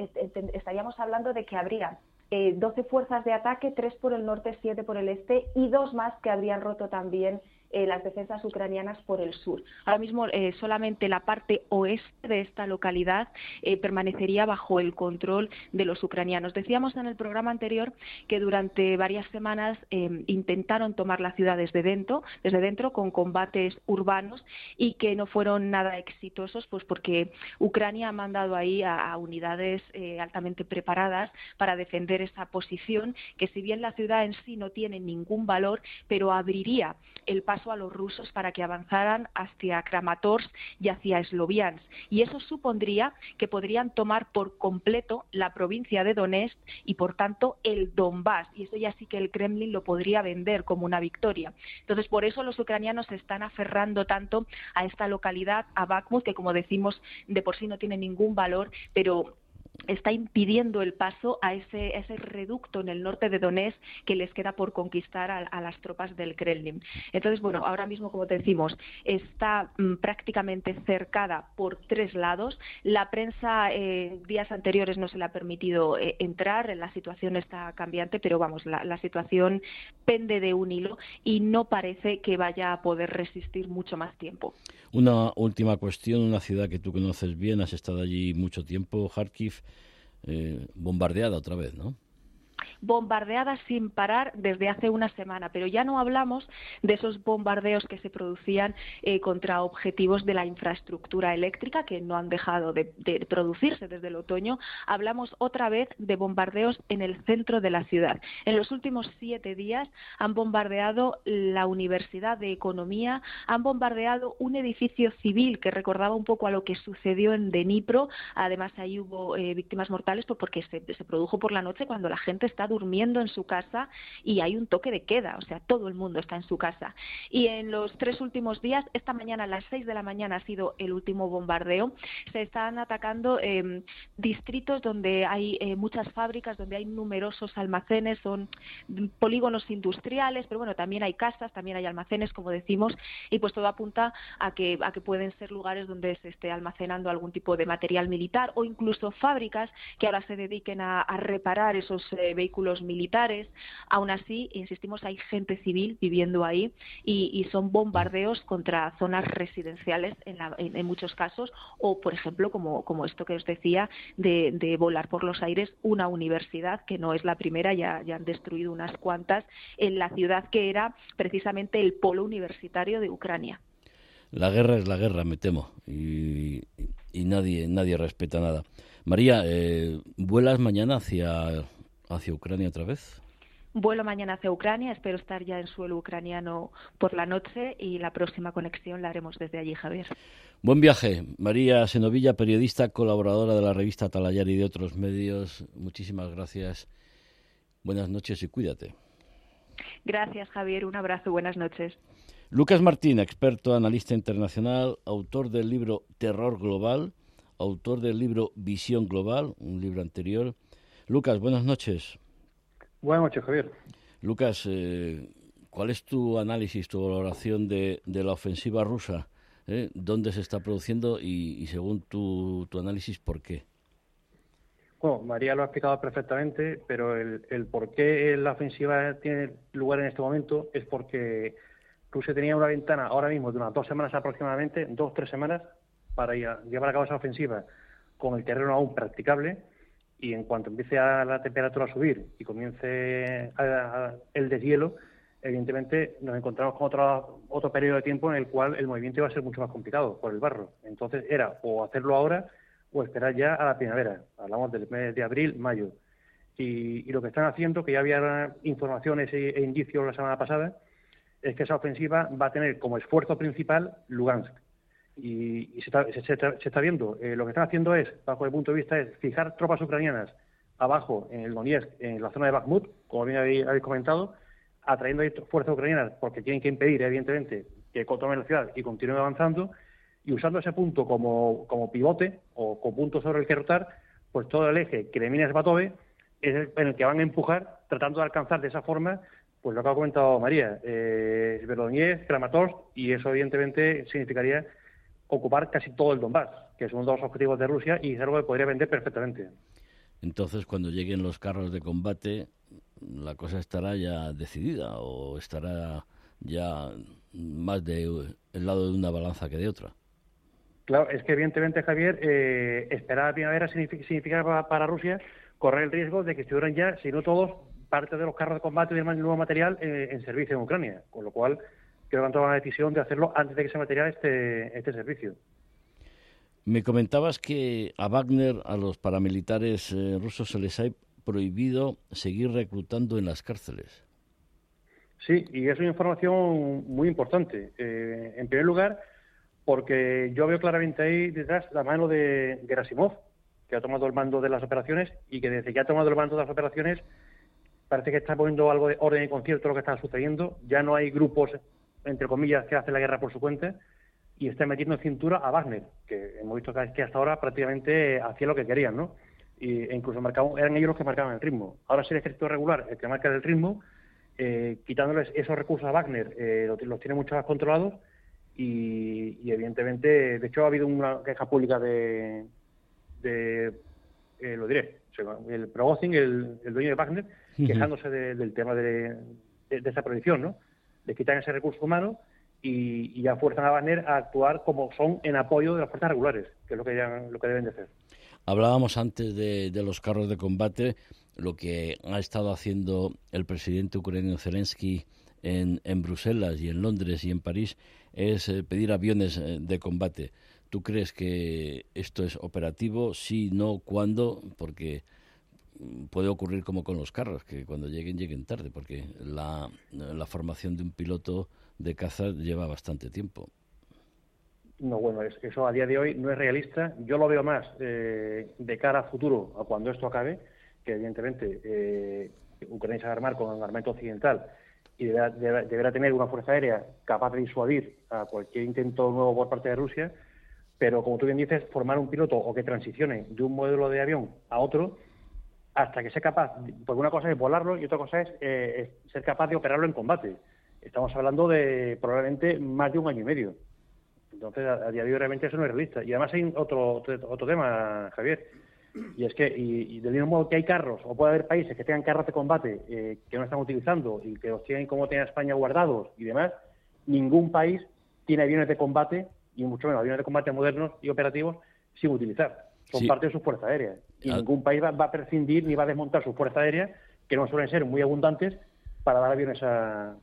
estaríamos hablando de que habría eh, 12 fuerzas de ataque, tres por el norte, siete por el este y dos más que habrían roto también eh, las defensas ucranianas por el sur. Ahora mismo eh, solamente la parte oeste de esta localidad eh, permanecería bajo el control de los ucranianos. Decíamos en el programa anterior que durante varias semanas intentaron tomar la ciudad desde dentro, desde dentro con combates urbanos y que no fueron nada exitosos, pues porque Ucrania ha mandado ahí a, a unidades altamente preparadas para defender esa posición, que si bien la ciudad en sí no tiene ningún valor, pero abriría el paso a los rusos para que avanzaran hacia Kramatorsk y hacia Sloviansk. Y eso supondría que podrían tomar por completo la provincia de Donetsk y, por tanto, el Donbass. Y eso ya sí que el Kremlin lo podría vender como una victoria. Entonces, por eso los ucranianos se están aferrando tanto a esta localidad, a Bakhmut, que, como decimos, de por sí no tiene ningún valor, pero está impidiendo el paso a ese, reducto en el norte de Donetsk que les queda por conquistar a, las tropas del Kremlin. Entonces, bueno, ahora mismo, como te decimos, está mm, prácticamente cercada por tres lados. La prensa eh, días anteriores no se le ha permitido eh, entrar, la situación está cambiante, pero vamos, la, la situación pende de un hilo y no parece que vaya a poder resistir mucho más tiempo. Una última cuestión, una ciudad que tú conoces bien, has estado allí mucho tiempo, Kharkiv eh, bombardeada otra vez, ¿no? Bombardeadas sin parar desde hace una semana. Pero ya no hablamos de esos bombardeos que se producían eh, contra objetivos de la infraestructura eléctrica, que no han dejado de, producirse desde el otoño. Hablamos otra vez de bombardeos en el centro de la ciudad. En los últimos siete días han bombardeado la Universidad de Economía, han bombardeado un edificio civil que recordaba un poco a lo que sucedió en Dnipro. Además, ahí hubo eh, víctimas mortales pues, porque se, se produjo por la noche cuando la gente está durmiendo en su casa y hay un toque de queda, o sea, todo el mundo está en su casa. Y en los tres últimos días, esta mañana a las seis de la mañana ha sido el último bombardeo, se están atacando em, distritos donde hay eh, muchas fábricas, donde hay numerosos almacenes, son polígonos industriales, pero bueno, también hay casas, también hay almacenes, como decimos, y pues todo apunta a que, a que pueden ser lugares donde se esté almacenando algún tipo de material militar o incluso fábricas que ahora se dediquen a, reparar esos eh, vehículos militares. Aún así, insistimos, hay gente civil viviendo ahí y, son bombardeos contra zonas residenciales en, muchos casos o, por ejemplo, como, como esto que os decía, de, volar por los aires una universidad, que no es la primera, ya, han destruido unas cuantas, en la ciudad que era precisamente el polo universitario de Ucrania. La guerra es la guerra, me temo, y, nadie, nadie respeta nada. María, eh, ¿vuelas mañana hacia hacia Ucrania otra vez? Vuelo mañana hacia Ucrania, espero estar ya en suelo ucraniano por la noche y la próxima conexión la haremos desde allí, Javier. Buen viaje. María Senovilla, periodista, colaboradora de la revista Atalayar y de otros medios. Muchísimas gracias. Buenas noches y cuídate. Gracias, Javier. Un abrazo. Buenas noches. Lucas Martín, experto, analista internacional, autor del libro Terror Global, autor del libro Visión Global, un libro anterior Lucas, buenas noches. Buenas noches, Javier. Lucas, eh, ¿cuál es tu análisis, tu valoración de, la ofensiva rusa? Eh? ¿Dónde se está produciendo y, según tu, análisis, por qué? Bueno, María lo ha explicado perfectamente, pero el, por qué la ofensiva tiene lugar en este momento es porque Rusia tenía una ventana ahora mismo de unas dos semanas aproximadamente, dos, tres semamas, para llevar a cabo esa ofensiva con el terreno aún practicable y en cuanto empiece a la temperatura a subir y comience el deshielo, evidentemente nos encontramos con otro, otro periodo de tiempo en el cual el movimiento iba a ser mucho más complicado por el barro. Entonces era o hacerlo ahora o esperar ya a la primavera. Hablamos del mes de abril, mayo. Y, lo que están haciendo, que ya había informaciones e, e indicios la semana pasada, es que esa ofensiva va a tener como esfuerzo principal Lugansk y, se, está, se, está, viendo. Eh, lo que están haciendo es, bajo el punto de vista, es fijar tropas ucranianas abajo en el Donetsk, en la zona de Bakhmut, como bien habéis, comentado, atrayendo ahí fuerzas ucranianas porque tienen que impedir, evidentemente, que tomen la ciudad y continúen avanzando, y usando ese punto como, como pivote o como punto sobre el que rotar, pues todo el eje Kremines-Batove es el, en el que van a empujar, tratando de alcanzar de esa forma pues lo que ha comentado María, eh, Kramatorsk, y eso evidentemente significaría ocupar casi todo el Donbass, que es uno de los objetivos de Rusia y es algo que podría vender perfectamente. Entonces, cuando lleguen los carros de combate, la cosa estará ya decidida o estará ya más de el lado de una balanza que de otra. Claro, es que evidentemente, Javier, eh, esperar a primavera significaba para Rusia correr el riesgo de que estuvieran ya, si no todos, parte de los carros de combate y del nuevo material eh, en servicio en Ucrania. Con lo cual, que han tomado la decisión de hacerlo antes de que ese material esté, este servicio. Me comentabas que a Wagner, a los paramilitares eh, rusos, se les ha prohibido seguir reclutando en las cárceles. Sí, y es una información muy importante. en primer lugar, porque yo veo claramente ahí detrás la mano de Gerasimov, que ha tomado el mando de las operaciones y que desde que ha tomado el mando de las operaciones parece que está poniendo algo de orden y concierto lo que está sucediendo. Ya no hay grupos, entre comillas, que hacen la guerra por su cuenta y está metiendo en cintura a Wagner, que hemos visto que hasta ahora prácticamente hacía lo que querían, ¿no? Y, e incluso marcaban, eran ellos los que marcaban el ritmo. Ahora es el ejército regular el que marca el ritmo, eh, quitándoles esos recursos a Wagner, eh, los tiene mucho más controlados y, evidentemente, de hecho ha habido una queja pública de, de eh, lo diré, el Progozin, el, dueño de Wagner, quejándose del tema de, de, esa prohibición, ¿no? De quitar ese recurso humano y, ya fuerzan a Wagner a actuar como son en apoyo de las fuerzas regulares, que es lo que, lo que deben de hacer. Hablábamos antes de, de los carros de combate, lo que ha estado haciendo el presidente ucraniano Zelensky en, en Bruselas y en Londres y en París es eh, pedir aviones eh, de combate. ¿Tú crees que esto es operativo? Sí, no, ¿cuándo? Porque puede ocurrir como con los carros, que cuando lleguen, lleguen tarde, porque la, formación de un piloto de caza lleva bastante tiempo. No, bueno, eso a día de hoy no es realista. Yo lo veo más eh, de cara a futuro, a cuando esto acabe, que evidentemente eh, Ucrania se va a armar con armamento occidental y deberá, tener una fuerza aérea capaz de disuadir a cualquier intento nuevo por parte de Rusia, pero como tú bien dices, formar un piloto o que transicione de un modelo de avión a otro hasta que sea capaz, porque una cosa es volarlo y otra cosa es, eh, ser capaz de operarlo en combate. Estamos hablando de probablemente más de un año y medio. Entonces, a, día de hoy realmente eso no es realista. Y además hay otro, otro tema, Javier y es que, y, del mismo modo que hay carros, o puede haber países que tengan carros de combate eh, que no están utilizando y que los tienen como tiene España guardados y demás, ningún país tiene aviones de combate, y mucho menos aviones de combate modernos y operativos, sin utilizar. Son parte de su fuerza aérea. Y ningún país va, a prescindir ni va a desmontar su fuerza aérea, que no suelen ser muy abundantes, para dar aviones a,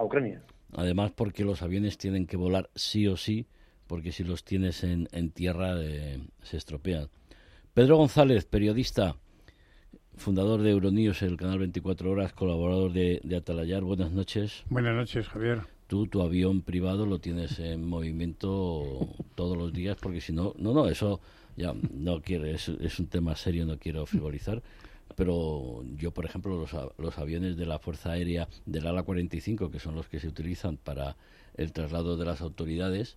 Ucrania. Además, porque los aviones tienen que volar sí o sí, porque si los tienes en, tierra eh, se estropean. Pedro González, periodista, fundador de Euronews, el canal 24 Horas, colaborador de, Atalayar. Buenas noches. Buenas noches, Javier. Tú, tu avión privado lo tienes en movimiento todos los días, porque si no, no, no, eso ya no quiere, es, un tema serio, no quiero frivolizar. Pero yo, por ejemplo, los, los aviones de la Fuerza Aérea del ala 45, que son los que se utilizan para el traslado de las autoridades,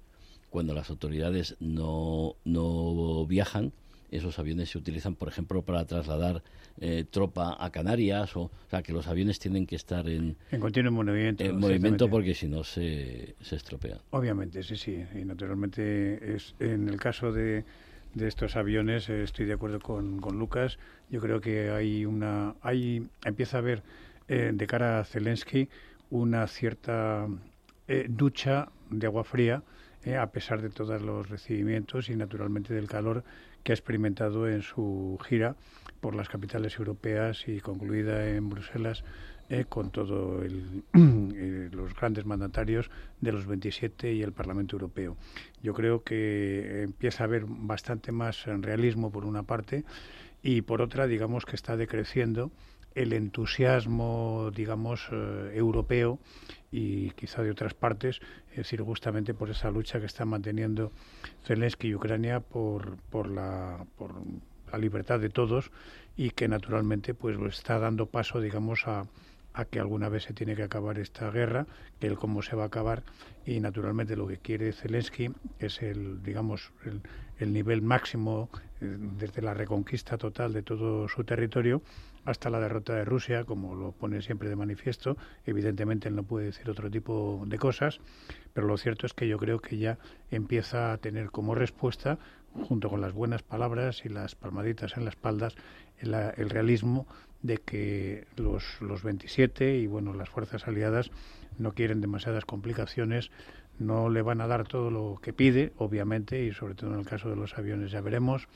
cuando las autoridades no, no viajan, esos aviones se utilizan, por ejemplo, para trasladar eh, tropa a Canarias, o, sea, que los aviones tienen que estar en, en continuo movimiento. En movimiento porque si no se, se estropean. Obviamente, sí, sí. Y naturalmente, es, en el caso de, de estos aviones, eh, estoy de acuerdo con, con, Lucas. Yo creo que hay una. hay empieza a haber, eh, de cara a Zelensky, una cierta ducha de agua fría. a pesar de todos los recibimientos y naturalmente del calor que ha experimentado en su gira por las capitales europeas y concluida en Bruselas eh, con todos [CLEARS THROAT] eh, los grandes mandatarios de los 27 y el Parlamento Europeo. Yo creo que empieza a haber bastante más realismo por una parte y por otra, digamos que está decreciendo el entusiasmo, digamos, eh, europeo y quizá de otras partes, es decir, justamente por esa lucha que está manteniendo Zelensky y Ucrania por, por, la, por la libertad de todos y que naturalmente pues está dando paso, digamos, a, a que alguna vez se tiene que acabar esta guerra, que el cómo se va a acabar y naturalmente lo que quiere Zelensky es el, digamos, el, el nivel máximo eh, desde la reconquista total de todo su territorio hasta la derrota de Rusia, como lo pone siempre de manifiesto. Evidentemente él no puede decir otro tipo de cosas, pero lo cierto es que yo creo que ya empieza a tener como respuesta, junto con las buenas palabras y las palmaditas en las espaldas, el, realismo de que los, los 27 y bueno las fuerzas aliadas no quieren demasiadas complicaciones, no le van a dar todo lo que pide, obviamente, y sobre todo en el caso de los aviones ya veremos,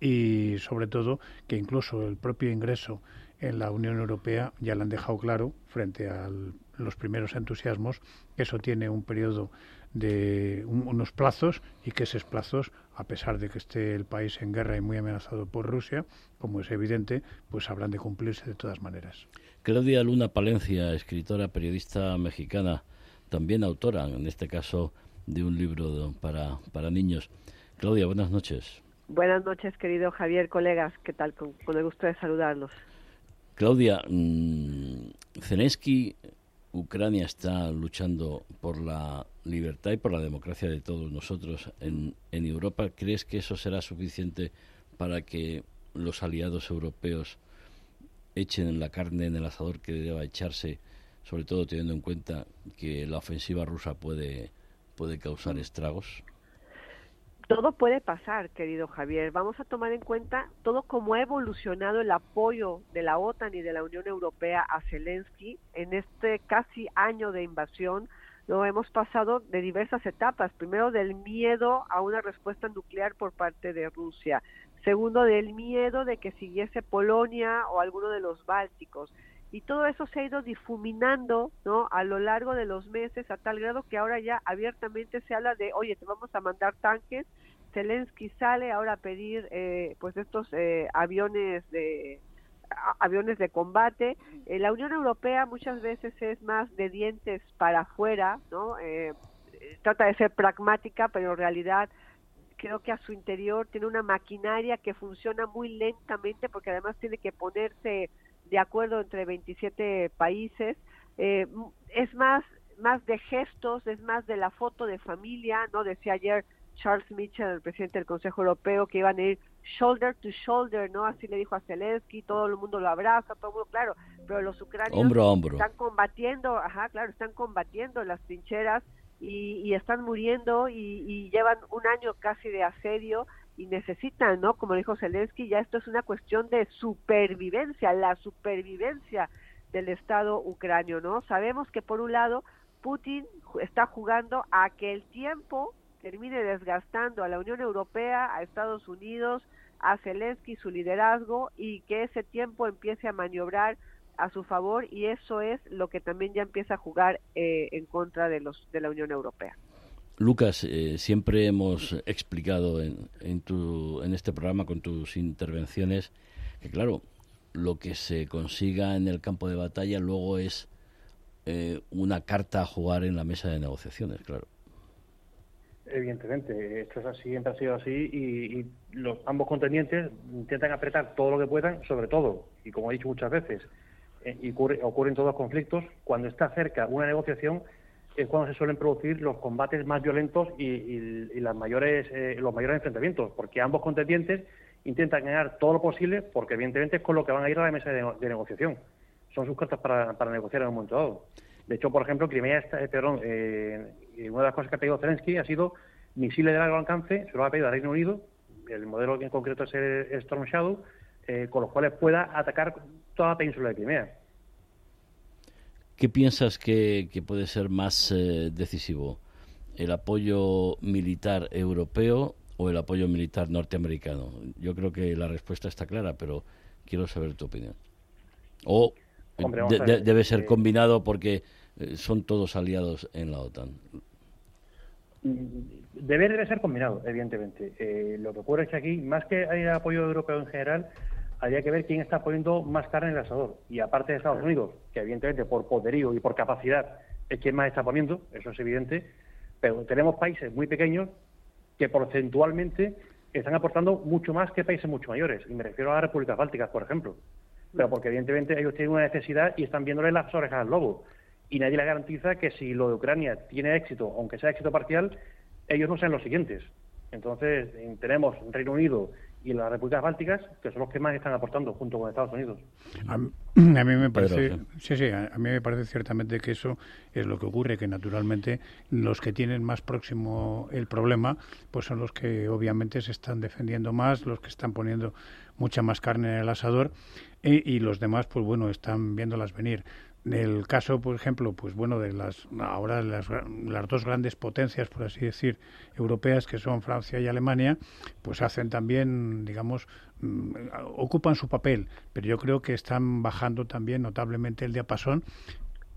y sobre todo que incluso el propio ingreso en la Unión Europea ya le han dejado claro frente a los primeros entusiasmos que eso tiene un periodo de unos plazos y que esos plazos, a pesar de que esté el país en guerra y muy amenazado por Rusia, como es evidente, pues habrán de cumplirse de todas maneras. Claudia Luna Palencia, escritora, periodista mexicana, también autora, en este caso, de un libro para, para niños. Claudia, buenas noches. Buenas noches, querido Javier, colegas. ¿Qué tal? Con, el gusto de saludarlos. Claudia, mmm, Zelensky, Ucrania está luchando por la libertad y por la democracia de todos nosotros en, en Europa. ¿Crees que eso será suficiente para que los aliados europeos echen la carne en el asador que deba echarse, sobre todo teniendo en cuenta que la ofensiva rusa puede, puede causar estragos? Todo puede pasar, querido Javier. Vamos a tomar en cuenta todo cómo ha evolucionado el apoyo de la OTAN y de la Unión Europea a Zelensky en este casi año de invasión. Lo hemos pasado de diversas etapas. Primero del miedo a una respuesta nuclear por parte de Rusia. Segundo del miedo de que siguiese Polonia o alguno de los bálticos y todo eso se ha ido difuminando ¿no? a lo largo de los meses a tal grado que ahora ya abiertamente se habla de, oye, te vamos a mandar tanques, Zelensky sale ahora a pedir eh, pues estos eh, aviones de aviones de combate. Eh, la Unión Europea muchas veces es más de dientes para afuera, ¿no? trata de ser pragmática, pero en realidad creo que a su interior tiene una maquinaria que funciona muy lentamente porque además tiene que ponerse de acuerdo entre 27 países. Eh, es más, más de gestos, es más de la foto de familia, ¿no? Decía ayer Charles Mitchell, el presidente del Consejo Europeo, que iban a ir shoulder to shoulder, ¿no? Así le dijo a Zelensky, todo el mundo lo abraza, todo el mundo, claro, pero los ucranianos están combatiendo, ajá, claro, están combatiendo las trincheras y, están muriendo y, y, llevan un año casi de asedio y necesitan, ¿no? Como dijo Zelensky, ya esto es una cuestión de supervivencia, la supervivencia del Estado ucranio, ¿no? Sabemos que por un lado Putin está jugando a que el tiempo termine desgastando a la Unión Europea, a Estados Unidos, a Zelensky, su liderazgo, y que ese tiempo empiece a maniobrar a su favor, y eso es lo que también ya empieza a jugar eh, en contra de, los, de la Unión Europea. Lucas, eh, siempre hemos explicado en, en, tu, en este programa con tus intervenciones que, claro, lo que se consiga en el campo de batalla luego es eh, una carta a jugar en la mesa de negociaciones, claro. Evidentemente, esto es así, siempre ha sido así y, los ambos contendientes intentan apretar todo lo que puedan, sobre todo, y como he dicho muchas veces, eh, y ocurre, ocurren todos los conflictos, cuando está cerca una negociación es cuando se suelen producir los combates más violentos y, las mayores, eh, los mayores enfrentamientos, porque ambos contendientes intentan ganar todo lo posible, porque evidentemente es con lo que van a ir a la mesa de, negociación. Son sus cartas para, negociar en un momento dado. De hecho, por ejemplo, Crimea, está, eh, perdón, eh, una de las cosas que ha pedido Zelensky ha sido misiles de largo alcance, se lo ha pedido al Reino Unido, el modelo en concreto es el Storm Shadow, con los cuales pueda atacar toda la península de Crimea. ¿Qué piensas que, puede ser más eh, decisivo? ¿El apoyo militar europeo o el apoyo militar norteamericano? Yo creo que la respuesta está clara, pero quiero saber tu opinión. ¿O debe ser eh, combinado porque eh, son todos aliados en la OTAN? Debe, debe ser combinado, evidentemente. lo que ocurre es que aquí, más que el apoyo europeo en general, habría que ver quién está poniendo más carne en el asador. Y aparte de Estados Unidos, que evidentemente por poderío y por capacidad es quien más está poniendo, eso es evidente, pero tenemos países muy pequeños que porcentualmente están aportando mucho más que países mucho mayores. Y me refiero a las repúblicas bálticas, por ejemplo. Pero porque evidentemente ellos tienen una necesidad y están viéndole las orejas al lobo. Y nadie les garantiza que si lo de Ucrania tiene éxito, aunque sea éxito parcial, ellos no sean los siguientes. Entonces, tenemos Reino Unido y las repúblicas bálticas, que son los que más están aportando junto con Estados Unidos. A, mí me parece, sí, sí, a, mí me parece ciertamente que eso es lo que ocurre, que naturalmente los que tienen más próximo el problema, pues son los que obviamente se están defendiendo más, los que están poniendo mucha más carne en el asador y, y los demás, pues bueno, están viéndolas venir. El caso, por ejemplo, pues bueno, de las ahora las, las, dos grandes potencias, por así decir, europeas, que son Francia y Alemania, pues hacen también, digamos, mm, ocupan su papel, pero yo creo que están bajando también notablemente el diapasón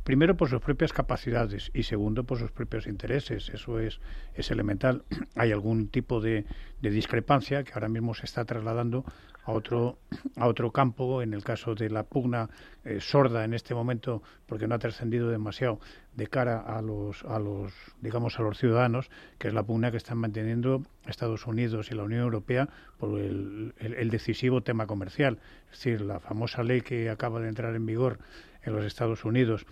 primero por sus propias capacidades y segundo por sus propios intereses. Eso es, es elemental. [CLEARS THROAT] Hay algún tipo de, discrepancia que ahora mismo se está trasladando a otro, a otro campo, en el caso de la pugna eh, sorda en este momento, porque no ha trascendido demasiado de cara a los, a los, digamos, a los ciudadanos, que es la pugna que están manteniendo Estados Unidos y la Unión Europea por el, el, decisivo tema comercial. Es decir, la famosa ley que acaba de entrar en vigor en los Estados Unidos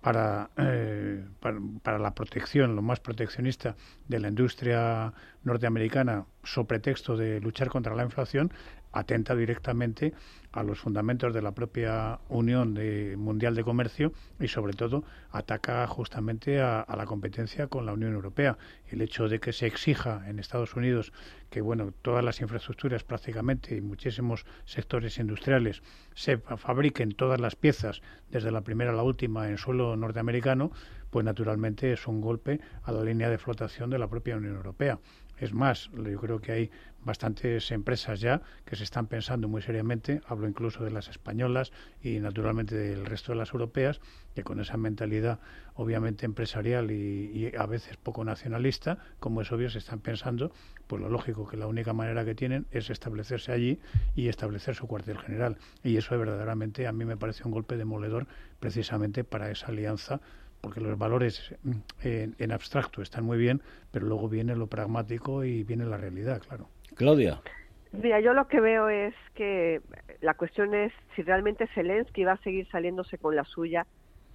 para, eh, para, para, la protección, lo más proteccionista de la industria norteamericana, so pretexto de luchar contra la inflación, atenta directamente a los fundamentos de la propia Unión de, Mundial de Comercio y sobre todo ataca justamente a, la competencia con la Unión Europea. El hecho de que se exija en Estados Unidos que bueno todas las infraestructuras prácticamente y muchísimos sectores industriales se fabriquen todas las piezas desde la primera a la última en suelo norteamericano, pues naturalmente es un golpe a la línea de flotación de la propia Unión Europea. Es más, yo creo que hay bastantes empresas ya que se están pensando muy seriamente, hablo incluso de las españolas y naturalmente del resto de las europeas, que con esa mentalidad obviamente empresarial y, a veces poco nacionalista, como es obvio, se están pensando, pues lo lógico que la única manera que tienen es establecerse allí y establecer su cuartel general. Y eso verdaderamente a mí me parece un golpe demoledor precisamente para esa alianza porque los valores en, en, abstracto están muy bien, pero luego viene lo pragmático y viene la realidad, claro. Claudia. Mira, yo lo que veo es que la cuestión es si realmente Zelensky va a seguir saliéndose con la suya.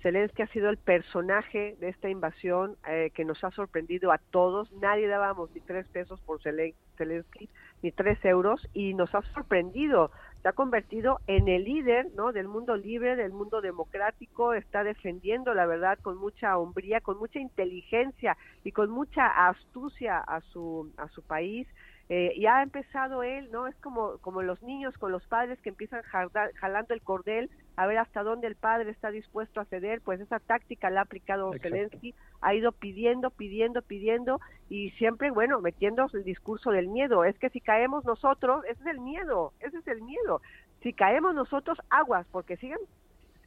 Zelensky ha sido el personaje de esta invasión eh, que nos ha sorprendido a todos. Nadie dábamos ni tres pesos por Zelensky, ni tres euros, y nos ha sorprendido se ha convertido en el líder ¿no? del mundo libre, del mundo democrático, está defendiendo la verdad con mucha hombría, con mucha inteligencia y con mucha astucia a su, a su país. Eh, y ha empezado él, ¿no? Es como, como los niños con los padres que empiezan jalando el cordel a ver hasta dónde el padre está dispuesto a ceder, pues esa táctica la ha aplicado Zelensky, ha ido pidiendo, pidiendo, pidiendo y siempre, bueno, metiendo el discurso del miedo. Es que si caemos nosotros, ese es el miedo, ese es el miedo. Si caemos nosotros, aguas, porque siguen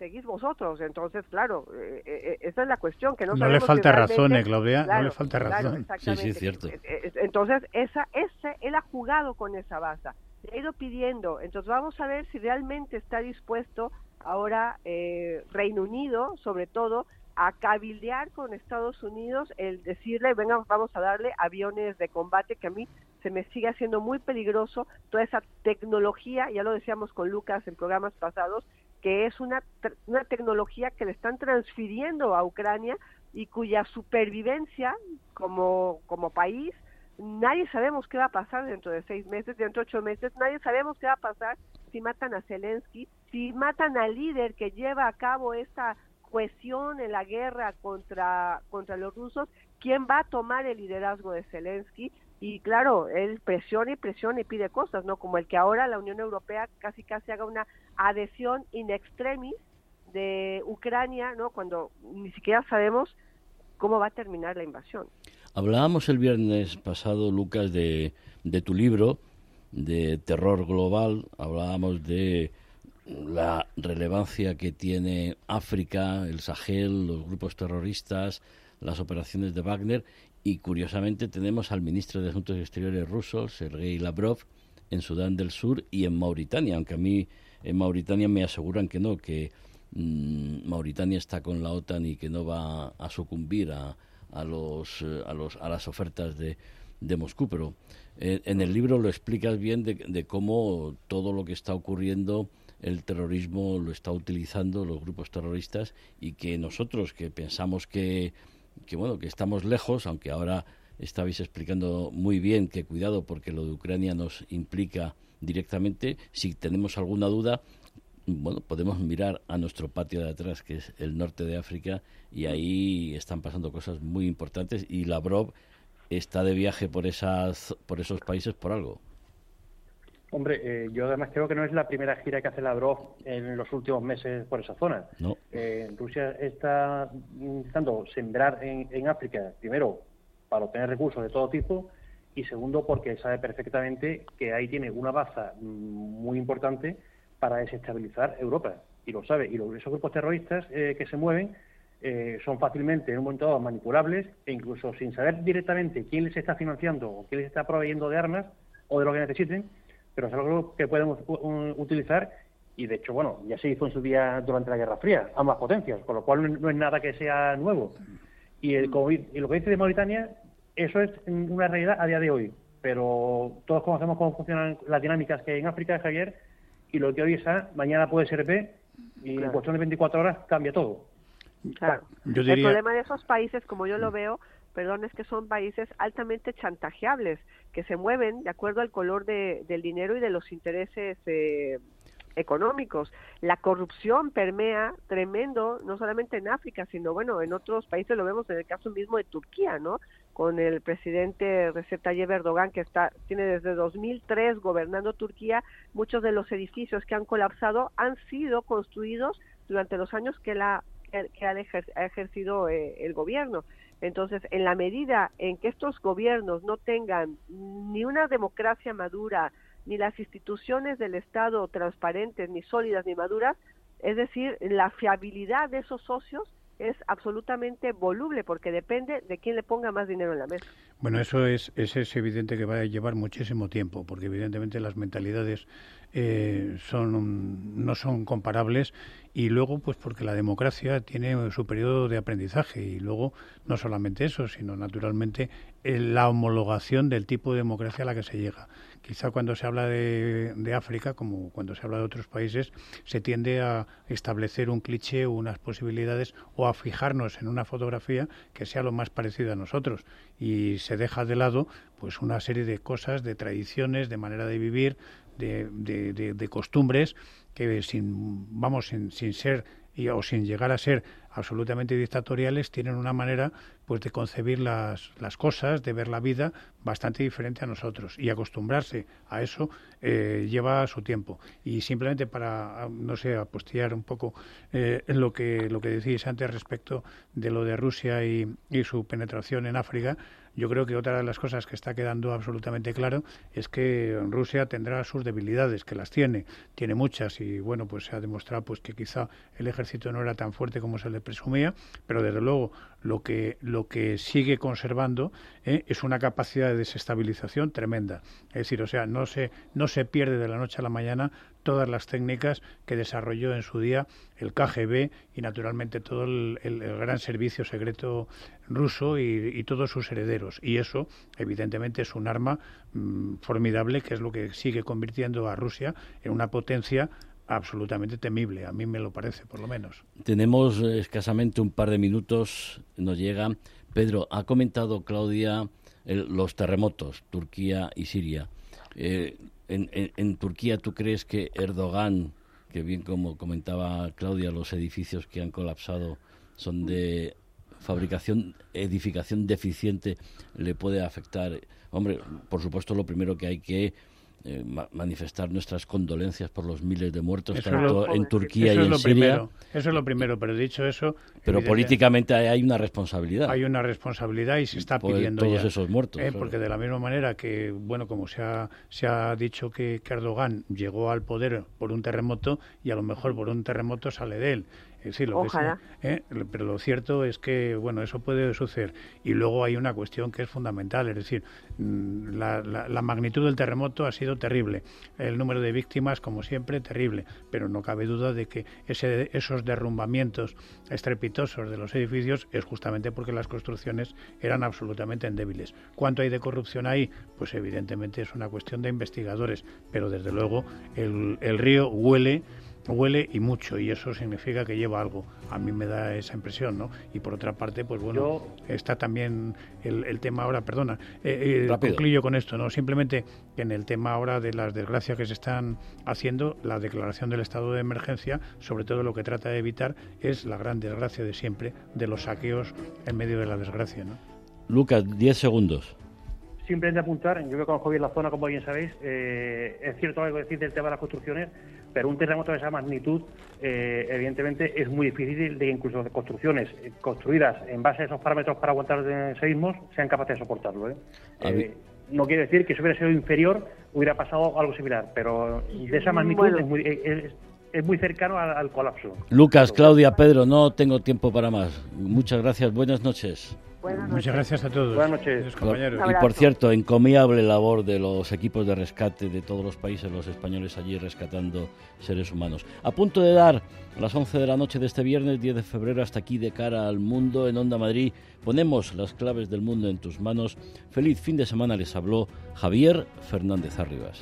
seguís vosotros. Entonces, claro, eh, eh, esa es la cuestión. que No, no le falta razón, eh, Claudia, no le falta razón. sí, sí, cierto. Entonces, esa, ese, él ha jugado con esa base, ha ido pidiendo. Entonces, vamos a ver si realmente está dispuesto ahora eh, Reino Unido, sobre todo, a cabildear con Estados Unidos el decirle, venga, vamos a darle aviones de combate, que a mí se me sigue haciendo muy peligroso toda esa tecnología, ya lo decíamos con Lucas en programas pasados, que es una, una tecnología que le están transfiriendo a Ucrania y cuya supervivencia como, como país, nadie sabemos qué va a pasar dentro de seis meses, dentro de ocho meses, nadie sabemos qué va a pasar si matan a Zelensky, si matan al líder que lleva a cabo esta cohesión en la guerra contra, contra los rusos, ¿quién va a tomar el liderazgo de Zelensky? Y claro, él presiona y presiona y pide cosas, ¿no? Como el que ahora la Unión Europea casi casi haga una adhesión in extremis de Ucrania, ¿no? Cuando ni siquiera sabemos cómo va a terminar la invasión. Hablábamos el viernes pasado, Lucas, de, de tu libro, de terror global, hablábamos de la relevancia que tiene África, el Sahel, los grupos terroristas, las operaciones de Wagner y curiosamente tenemos al ministro de Asuntos Exteriores ruso, Sergei Lavrov, en Sudán del Sur y en Mauritania, aunque a mí en Mauritania me aseguran que no, que mmm, Mauritania está con la OTAN y que no va a sucumbir a, a, los, eh, a, los, a las ofertas de, de Moscú. Pero eh, en el libro lo explicas bien de, de cómo todo lo que está ocurriendo el terrorismo lo está utilizando los grupos terroristas y que nosotros que pensamos que que bueno, que estamos lejos, aunque ahora estabais explicando muy bien que cuidado porque lo de Ucrania nos implica directamente. Si tenemos alguna duda, bueno, podemos mirar a nuestro patio de atrás, que es el norte de África, y ahí están pasando cosas muy importantes y Lavrov está de viaje por esas por esos países por algo. Hombre, eh, yo además creo que no es la primera gira que hace Lavrov en los últimos meses por esa zona. No. Eh, Rusia está intentando sembrar en, en África, primero, para obtener recursos de todo tipo, y segundo, porque sabe perfectamente que ahí tiene una baza mm, muy importante para desestabilizar Europa, y lo sabe. Y los, esos grupos terroristas eh, que se mueven eh, son fácilmente en un momento dado manipulables e incluso sin saber directamente quién les está financiando o quién les está proveyendo de armas o de lo que necesiten, pero es algo que podemos utilizar y de hecho, bueno, ya se hizo en su día durante la Guerra Fría, ambas potencias, con lo cual no es nada que sea nuevo. Y, el, y lo que dice de Mauritania, eso es una realidad a día de hoy, pero todos conocemos cómo funcionan las dinámicas que hay en África, Javier, y lo que hoy es A, mañana puede ser B, y en cuestión de 24 horas cambia todo. Claro. El problema de esos países, como yo lo veo, perdón, es que son países altamente chantajeables, que se mueven de acuerdo al color de, del dinero y de los intereses eh, económicos. La corrupción permea tremendo, no solamente en África, sino bueno, en otros países lo vemos en el caso mismo de Turquía, ¿no? Con el presidente Recep Tayyip Erdogan que está tiene desde 2003 gobernando Turquía, muchos de los edificios que han colapsado han sido construidos durante los años que la que ha ejercido eh, el gobierno. Entonces, en la medida en que estos gobiernos no tengan ni una democracia madura, ni las instituciones del Estado transparentes, ni sólidas, ni maduras, es decir, la fiabilidad de esos socios es absolutamente voluble porque depende de quién le ponga más dinero en la mesa. Bueno, eso es, es, es evidente que va a llevar muchísimo tiempo porque evidentemente las mentalidades eh, son, no son comparables y luego pues porque la democracia tiene su periodo de aprendizaje y luego no solamente eso sino naturalmente la homologación del tipo de democracia a la que se llega. Quizá cuando se habla de, de, África como cuando se habla de otros países se tiende a establecer un cliché o unas posibilidades o a fijarnos en una fotografía que sea lo más parecido a nosotros. Y se deja de lado pues una serie de cosas de tradiciones de manera de vivir de, de, costumbres que sin vamos sin, sin ser y, o sin llegar a ser absolutamente dictatoriales tienen una manera pues de concebir las, las cosas de ver la vida bastante diferente a nosotros y acostumbrarse a eso eh, lleva su tiempo. Y simplemente para no sé apostillar un poco eh, lo que lo que decís antes respecto de lo de Rusia y, y su penetración en África yo creo que otra de las cosas que está quedando absolutamente claro es que Rusia tendrá sus debilidades, que las tiene, tiene muchas y bueno, pues se ha demostrado pues que quizá el ejército no era tan fuerte como se le presumía, pero desde luego lo que lo que sigue conservando ¿eh? es una capacidad de desestabilización tremenda. Es decir, o sea, no se no se pierde de la noche a la mañana todas las técnicas que desarrolló en su día el KGB y naturalmente todo el, gran servicio secreto ruso y, todos sus herederos. Y eso, evidentemente, es un arma mm, formidable que es lo que sigue convirtiendo a Rusia en una potencia absolutamente temible, a mí me lo parece, por lo menos. Tenemos escasamente un par de minutos, nos llega. Pedro, ha comentado Claudia los terremotos, Turquía y Siria. Eh, en, Turquía, ¿tú crees que Erdogan, que bien como comentaba Claudia, los edificios que han colapsado son de fabricación, edificación deficiente, le puede afectar? Hombre, por supuesto, lo primero que hay que eh, manifestar nuestras condolencias por los miles de muertos tanto en Turquía y en Siria. eso es lo primero, pero dicho eso... Pero políticamente hay una responsabilidad. Hay una responsabilidad y se está pidiendo todos esos muertos. ¿eh? Porque de la misma manera que, bueno, como se ha, se ha dicho que, que Erdogan llegó al poder por un terremoto y a lo mejor por un terremoto sale de él. Sí, lo Ojalá. ¿eh? Pero lo cierto es que, bueno, eso puede suceder. Y luego hay una cuestión que es fundamental, es decir, mm, la, la, magnitud del terremoto ha sido terrible. El número de víctimas, como siempre, terrible. Pero no cabe duda de que ese, esos derrumbamientos estrepitosos de los edificios es justamente porque las construcciones eran absolutamente endebles. ¿Cuánto hay de corrupción ahí? Pues evidentemente es una cuestión de investigadores. Pero desde luego el, el río huele huele y mucho y eso significa que lleva algo. A mí me da esa impresión, ¿no? Y por otra parte, pues bueno, está también el, tema ahora, perdona, eh, eh concluyo con esto, ¿no? Simplemente que en el tema ahora de las desgracias que se están haciendo, la declaración del estado de emergencia, sobre todo lo que trata de evitar es la gran desgracia de siempre de los saqueos en medio de la desgracia, ¿no? Lucas, 10 segundos simplemente apuntar, yo que conozco bien la zona, como bien sabéis, eh, es cierto algo decir del tema de las construcciones, pero un terremoto de esa magnitud, eh, evidentemente, es muy difícil de incluso de construcciones construidas en base a esos parámetros para aguantar seísmos sean capaces de soportarlo. ¿eh? no quiere decir que si hubiera sido inferior hubiera pasado algo similar, pero de esa magnitud es muy, es, muy cercano al colapso. Lucas, Claudia, Pedro, no tengo tiempo para más. Muchas gracias, buenas noches. Muchas gracias a todos. Buenas noches, compañeros. Y por cierto, encomiable labor de los equipos de rescate de todos los países, los españoles allí rescatando seres humanos. A punto de dar las 11 de la noche de este viernes 10 de febrero hasta aquí de cara al mundo en Onda Madrid. Ponemos las claves del mundo en tus manos. Feliz fin de semana les habló Javier Fernández Arribas.